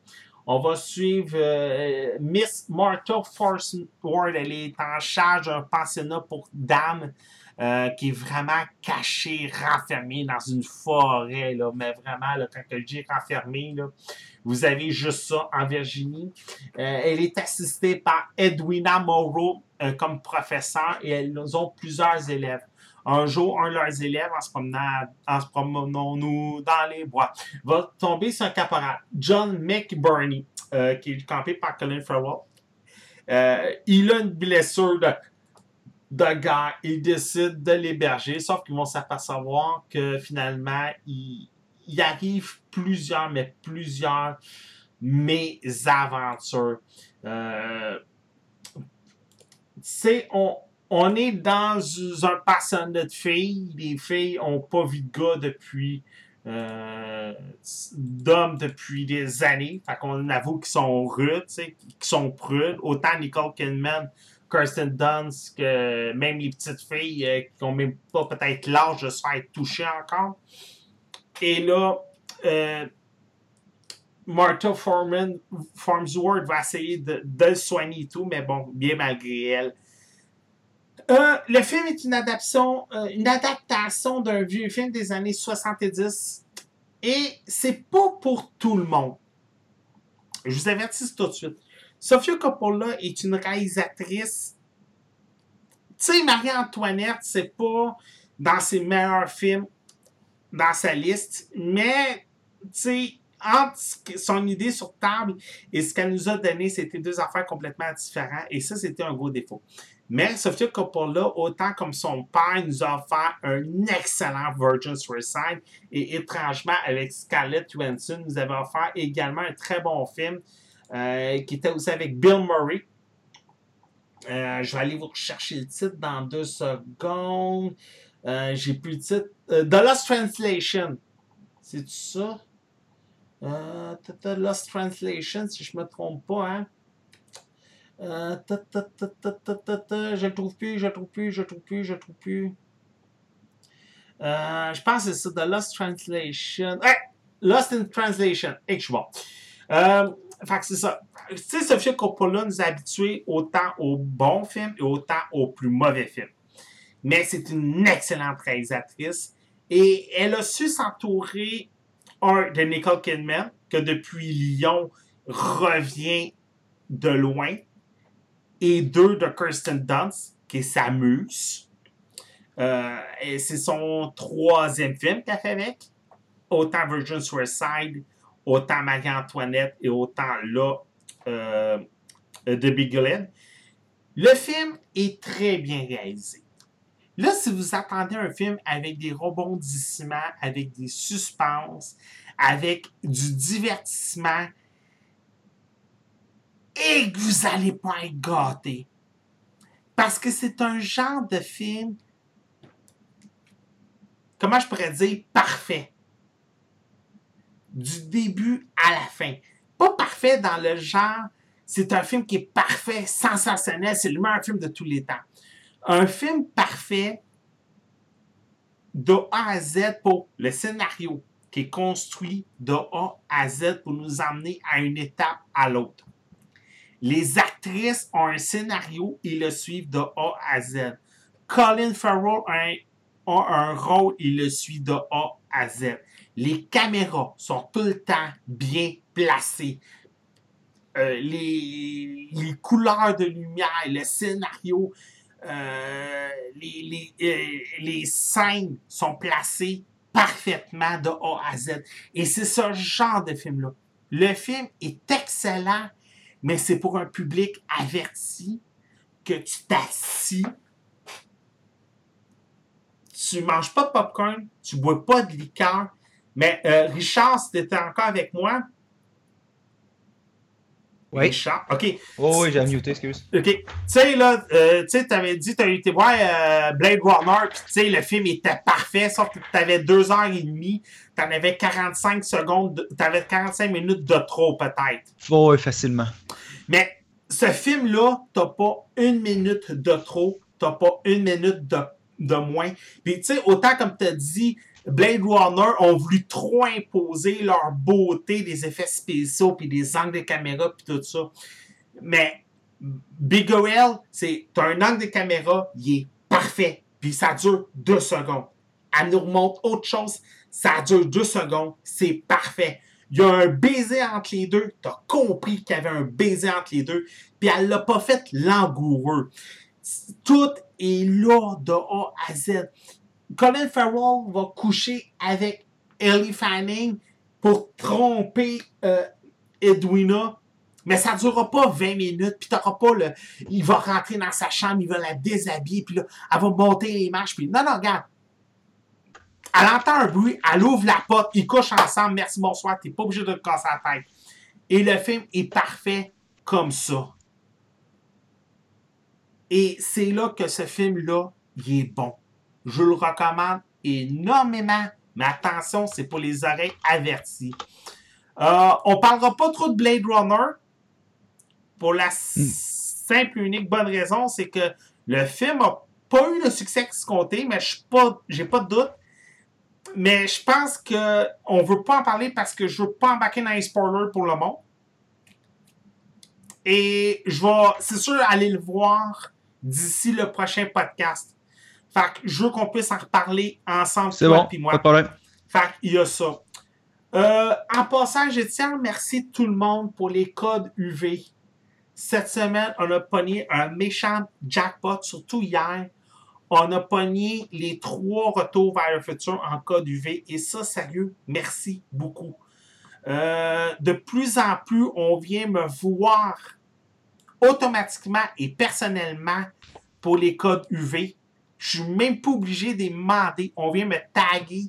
On va suivre euh, Miss Martha Force Ward. Elle est en charge d'un pensionnat pour dames euh, qui est vraiment caché, renfermé dans une forêt. Là, mais vraiment, là, quand je dis renfermé, vous avez juste ça en Virginie. Euh, elle est assistée par Edwina Moreau comme professeur et elles ont plusieurs élèves. Un jour, un de leurs élèves, en se promenant, en se promenant nous dans les bois, va tomber sur un caporal, John McBurney, euh, qui est campé par Colin Farrell. Euh, il a une blessure de, de. Il décide de l'héberger, sauf qu'ils vont s'apercevoir que finalement, il, il arrive plusieurs, mais plusieurs mésaventures. Euh, c'est on est dans un personnage de filles. Les filles n'ont pas vu de gars depuis. Euh, d'hommes depuis des années. Fait qu'on avoue qu'ils sont rudes, qu'ils sont prudes. Autant Nicole Kidman, Kirsten Dunst, que même les petites filles euh, qui n'ont même pas peut-être l'âge de se faire toucher encore. Et là, euh, Martha Foreman, Farmsworth va essayer de, de le soigner et tout, mais bon, bien malgré elle, euh, le film est une adaptation, euh, une adaptation d'un vieux film des années 70 et c'est pas pour tout le monde. Je vous avertis tout de suite. Sofia Coppola est une réalisatrice. Tu sais, Marie-Antoinette, c'est pas dans ses meilleurs films dans sa liste, mais tu sais, entre son idée sur table et ce qu'elle nous a donné, c'était deux affaires complètement différentes et ça, c'était un gros défaut. Mais Sofia Coppola, autant comme son père, nous a offert un excellent Virgin Suicide. Et étrangement, avec Scarlett Johansson, nous avait offert également un très bon film euh, qui était aussi avec Bill Murray. Euh, je vais aller vous rechercher le titre dans deux secondes. Euh, j'ai plus le titre. The Lost Translation. C'est ça? The Lost Translation, si je ne me trompe pas, hein? Euh, je le trouve plus, je le trouve plus, je le trouve plus, je le trouve plus. Euh, je pense que c'est ça, The Lost Translation. Lost in Translation. Et je suis bon. Euh, fait que c'est ça. Tu sais, Coppola nous a habitués autant aux bons films et autant aux plus mauvais films. Mais c'est une excellente réalisatrice et elle a su s'entourer, un, de Nicole Kidman, que depuis Lyon revient de loin et deux de Kirsten Dunst, qui est sa muse. Euh, c'est son troisième film qu'elle fait avec. Autant Virgin Suicide, autant Marie-Antoinette et autant là euh, de Big Le film est très bien réalisé. Là, si vous attendez un film avec des rebondissements, avec des suspenses, avec du divertissement, et que vous n'allez pas être gâté. Parce que c'est un genre de film, comment je pourrais dire, parfait. Du début à la fin. Pas parfait dans le genre, c'est un film qui est parfait, sensationnel, c'est le meilleur film de tous les temps. Un film parfait de A à Z pour le scénario, qui est construit de A à Z pour nous emmener à une étape à l'autre. Les actrices ont un scénario et le suivent de A à Z. Colin Farrell a un, rôle et le suit de A à Z. Les caméras sont tout le temps bien placées. Euh, les, couleurs de lumière, le scénario, euh, les, les, euh, les scènes sont placées parfaitement de A à Z. Et c'est ce genre de film-là. Le film est excellent, mais c'est pour un public averti que tu t'assis, tu manges pas de popcorn, tu bois pas de liqueur. Mais euh, Richard, si tu étais encore avec moi, Oui. Richard, OK. Oh, oui, j'ai muté, excuse. OK. Tu sais, là, euh, tu sais, t'avais dit, t'as été voir euh, Blade Runner, puis tu sais, le film était parfait, sauf que t'avais deux heures et demie, t'en avais 45 secondes, de- t'avais 45 minutes de trop, peut-être. Oh, oui, facilement. Mais ce film-là, t'as pas une minute de trop, t'as pas une minute de, de moins. Puis, tu sais, autant comme t'as dit, Blade Runner ont voulu trop imposer leur beauté, des effets spéciaux, puis des angles de caméra, puis tout ça. Mais Big OL, c'est un angle de caméra, il est parfait, puis ça dure deux secondes. Elle nous remonte autre chose, ça dure deux secondes, c'est parfait. Il y a un baiser entre les deux, t'as compris qu'il y avait un baiser entre les deux, puis elle l'a pas fait langoureux. Tout est là de A à Z. Colin Farrell va coucher avec Ellie Fanning pour tromper euh, Edwina. Mais ça ne durera pas 20 minutes, puis t'auras pas le. Il va rentrer dans sa chambre, il va la déshabiller, puis là, elle va monter les marches, puis. Non, non, regarde. Elle entend un bruit, elle ouvre la porte, ils couchent ensemble, merci, bonsoir, t'es pas obligé de te casser la tête. Et le film est parfait comme ça. Et c'est là que ce film-là, il est bon. Je le recommande énormément. Mais attention, c'est pour les oreilles averties. Euh, on parlera pas trop de Blade Runner. Pour la simple et unique bonne raison, c'est que le film a pas eu le succès escompté, mais je suis pas, j'ai pas de doute. Mais je pense que on veut pas en parler parce que je veux pas embarquer dans les spoilers pour le monde. Et je vais, c'est sûr, aller le voir d'ici le prochain podcast. Fait que je veux qu'on puisse en reparler ensemble, C'est toi bon, puis pas moi. de problème. Fait qu'il y a ça. Euh, en passant, je tiens à remercier tout le monde pour les codes UV. Cette semaine, on a pogné un méchant jackpot, surtout hier. On a pogné les trois retours vers le futur en code UV. Et ça, sérieux, merci beaucoup. Euh, de plus en plus, on vient me voir automatiquement et personnellement pour les codes UV. Je suis même pas obligé de demander. On vient me taguer.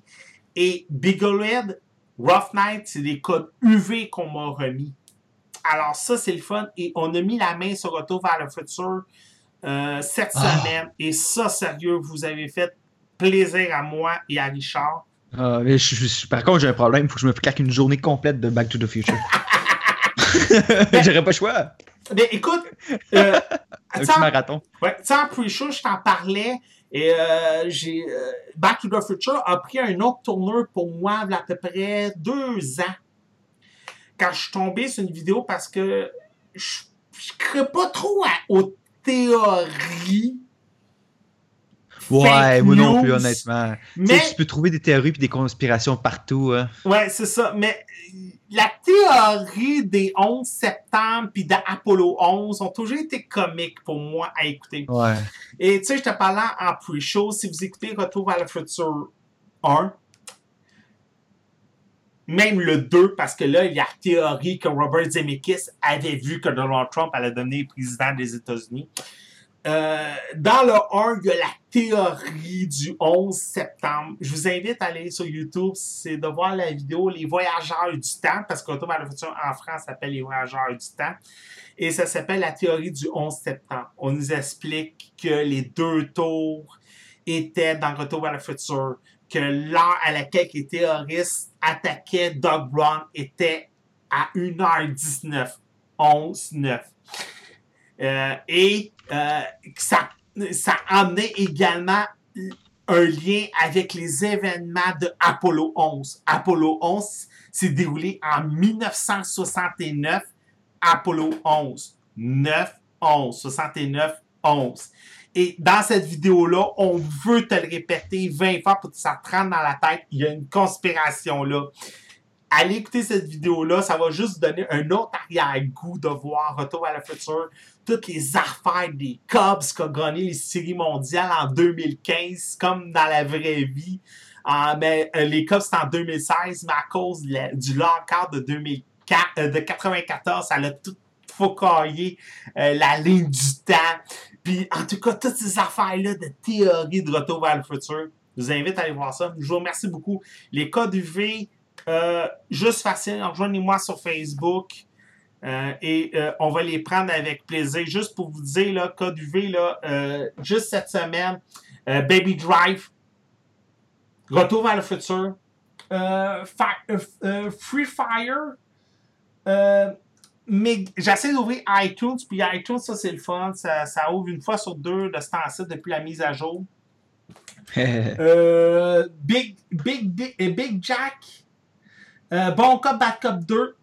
Et Bigolead, Rough Night, c'est des codes UV qu'on m'a remis. Alors ça, c'est le fun. Et on a mis la main sur Retour vers le futur euh, cette Ah. semaine. Et ça, sérieux, vous avez fait plaisir à moi et à Richard. Ah, mais je- je- par contre, j'ai un problème. Il faut que je me claque une journée complète de Back to the Future. J'aurais pas le choix. Mais écoute, euh, Un petit marathon. Ouais, tu sais, en pre-show, je t'en parlais et euh, j'ai euh, Back to the Future a pris un autre tourneur pour moi il y a à peu près deux ans. Quand je suis tombé sur une vidéo parce que je ne crée pas trop à- aux théories. Ouais, moi non plus, honnêtement. Tu Mais sais, tu peux trouver des théories et des conspirations partout. hein. Ouais, c'est ça. Mais la théorie des 11 septembre puis d'Apollo 11 ont toujours été comiques pour moi à écouter. Ouais. Et tu sais, je te parlais en pre-show, si vous écoutez Retour vers le futur 1, même le 2, parce que là, il y a la théorie que Robert Zemeckis avait vu que Donald Trump allait devenir président des États-Unis. Euh, dans le 1, il y a la théorie du 11 septembre. Je vous invite à aller sur YouTube, c'est de voir la vidéo Les Voyageurs du temps, parce vers le futur en France s'appelle Les Voyageurs du temps. Et ça s'appelle la théorie du 11 septembre. On nous explique que les deux tours étaient dans Retour vers futur, que l'heure à laquelle les théoristes attaquaient Doug Brown était à 1h19. 11-9. Euh, et euh, ça, ça emmenait également un lien avec les événements de Apollo 11. Apollo 11 s'est déroulé en 1969. Apollo 11. 9, 11. 69, 11. Et dans cette vidéo-là, on veut te le répéter 20 fois pour que ça te dans la tête. Il y a une conspiration là. Allez écouter cette vidéo-là, ça va juste donner un autre arrière-goût de voir Retour à la future, toutes les affaires des Cubs qui ont gagné les séries mondiales en 2015, comme dans la vraie vie. Ah, mais euh, les Cubs, c'est en 2016, mais à cause du lockout de 2004, euh, de 94, ça l'a tout focaillé euh, la ligne du temps. Puis, en tout cas, toutes ces affaires-là de théorie de retour vers le futur, je vous invite à aller voir ça. Je vous remercie beaucoup. Les codes UV, juste facile, rejoignez-moi sur Facebook. Euh, et euh, on va les prendre avec plaisir. Juste pour vous dire, là, code UV, là, juste cette semaine, Baby Drive, Retour vers le futur, Free Fire, mais j'essaie d'ouvrir iTunes, puis iTunes, ça c'est le fun, ça, ça, ouvre une fois sur deux de ce temps-ci depuis la mise à jour. Big, Big, Big, Big Jack, euh, bon Cop, Bad Cop 2.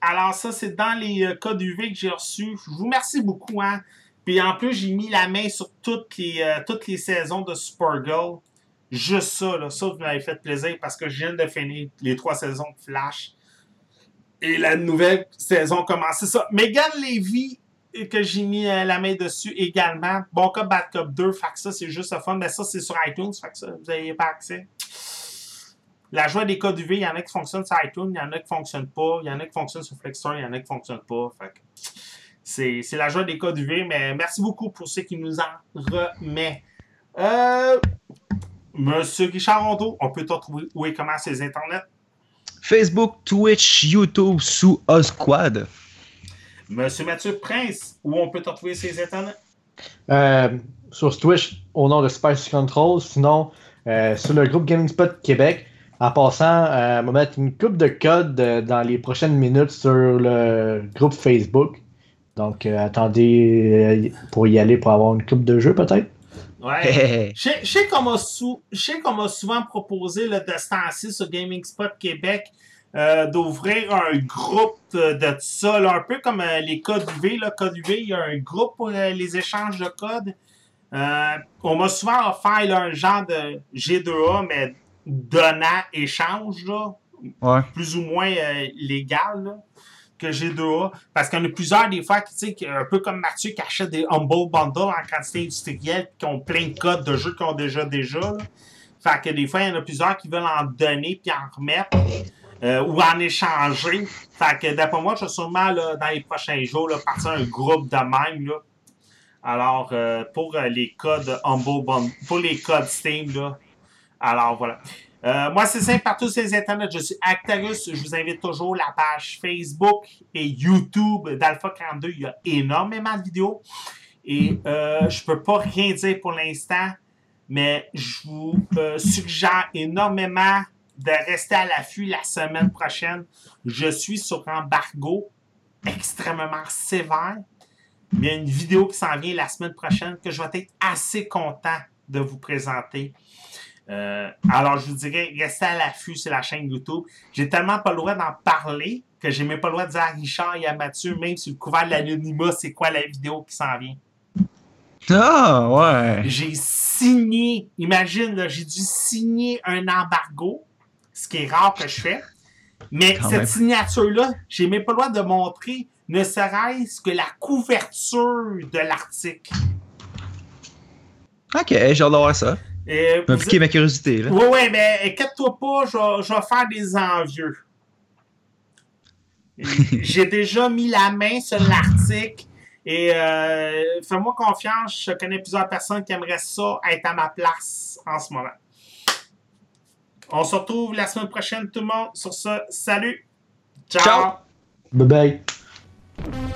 Alors, ça, c'est dans les euh, codes UV que j'ai reçus. Je vous remercie beaucoup. Hein. Puis en plus, j'ai mis la main sur toutes les, euh, toutes les saisons de Supergirl. Juste ça, là. Ça, vous m'avez fait plaisir parce que je viens de finir les trois saisons de Flash. Et la nouvelle saison commence. C'est ça. Megan Levy, que j'ai mis la main dessus également. Bon Cop, Bad Cop 2. Fait que ça, c'est juste le fun. Mais ça, c'est sur iTunes. Fait que ça, vous n'avez pas accès. La joie des codes UV, il y en a qui fonctionnent sur iTunes, il y en a qui ne fonctionnent pas, il y en a qui fonctionnent sur Flexstore, il y en a qui ne fonctionnent pas. c'est, la joie des codes UV, mais merci beaucoup pour ceux qui nous en remet. Euh, Monsieur Richard Rondeau, on peut te retrouver où et comment ces internets? Facebook, Twitch, YouTube sous Osquad. Monsieur Mathieu Prince, où on peut te retrouver ces internets? Euh, sur Twitch au nom de Spice Control, sinon euh, sur le groupe Gaming Spot Québec. En passant, euh, on va mettre une coupe de code euh, dans les prochaines minutes sur le groupe Facebook. Donc, euh, attendez pour y aller pour avoir une coupe de jeu, peut-être. Ouais. je, sais qu'on m'a souvent proposé le de ce sur Gaming Spot Québec d'ouvrir un groupe de, ça, un peu comme les codes UV. Là, code UV, il y a un groupe pour les échanges de codes. on m'a souvent offert un genre de G2A, mais donnant-échange, plus ou moins euh, légal, que j'ai 2A. Parce qu'il y en a plusieurs des fois, qui, un peu comme Mathieu, qui achète des Humble Bundles en quantité industrielle, qui ont plein de codes de jeux qu'ils ont déjà déjà. Fait que des fois, il y en a plusieurs qui veulent en donner puis en remettre. Euh, ou en échanger. Fait que d'après moi, je vais sûrement dans les prochains jours là, partir un groupe de même. Là. Alors, euh, pour les codes Humble Bundle, pour les codes Steam, là, alors voilà. Euh, moi, c'est simple, partout sur les internets, je suis Actarus. Je vous invite toujours la page Facebook et YouTube d'Alpha 42. Il y a énormément de vidéos. Et euh, je ne peux pas rien dire pour l'instant, mais je vous euh, suggère énormément de rester à l'affût la semaine prochaine. Je suis sur embargo extrêmement sévère. Mais il y a une vidéo qui s'en vient la semaine prochaine que je vais être assez content de vous présenter. Euh, alors, je vous dirais, restez à l'affût sur la chaîne YouTube. J'ai tellement pas le droit d'en parler que j'ai même pas le droit de dire à Richard et à Mathieu, même sur le couvert de l'anonymat, c'est quoi la vidéo qui s'en vient. Ah, ouais. J'ai signé, imagine, j'ai dû signer un embargo, ce qui est rare que je fais. Mais cette signature-là, j'ai même pas le droit de montrer ne serait-ce que la couverture de l'article. Ok, j'ai hâte ça. Euh, m'a piqué ma curiosité. Là. Oui, oui, mais inquiète-toi pas, je, vais faire des envieux. J'ai déjà mis la main sur l'article et euh, fais-moi confiance, je connais plusieurs personnes qui aimeraient ça être à ma place en ce moment. On se retrouve la semaine prochaine, tout le monde. Sur ce, salut. Ciao. Ciao. Bye bye.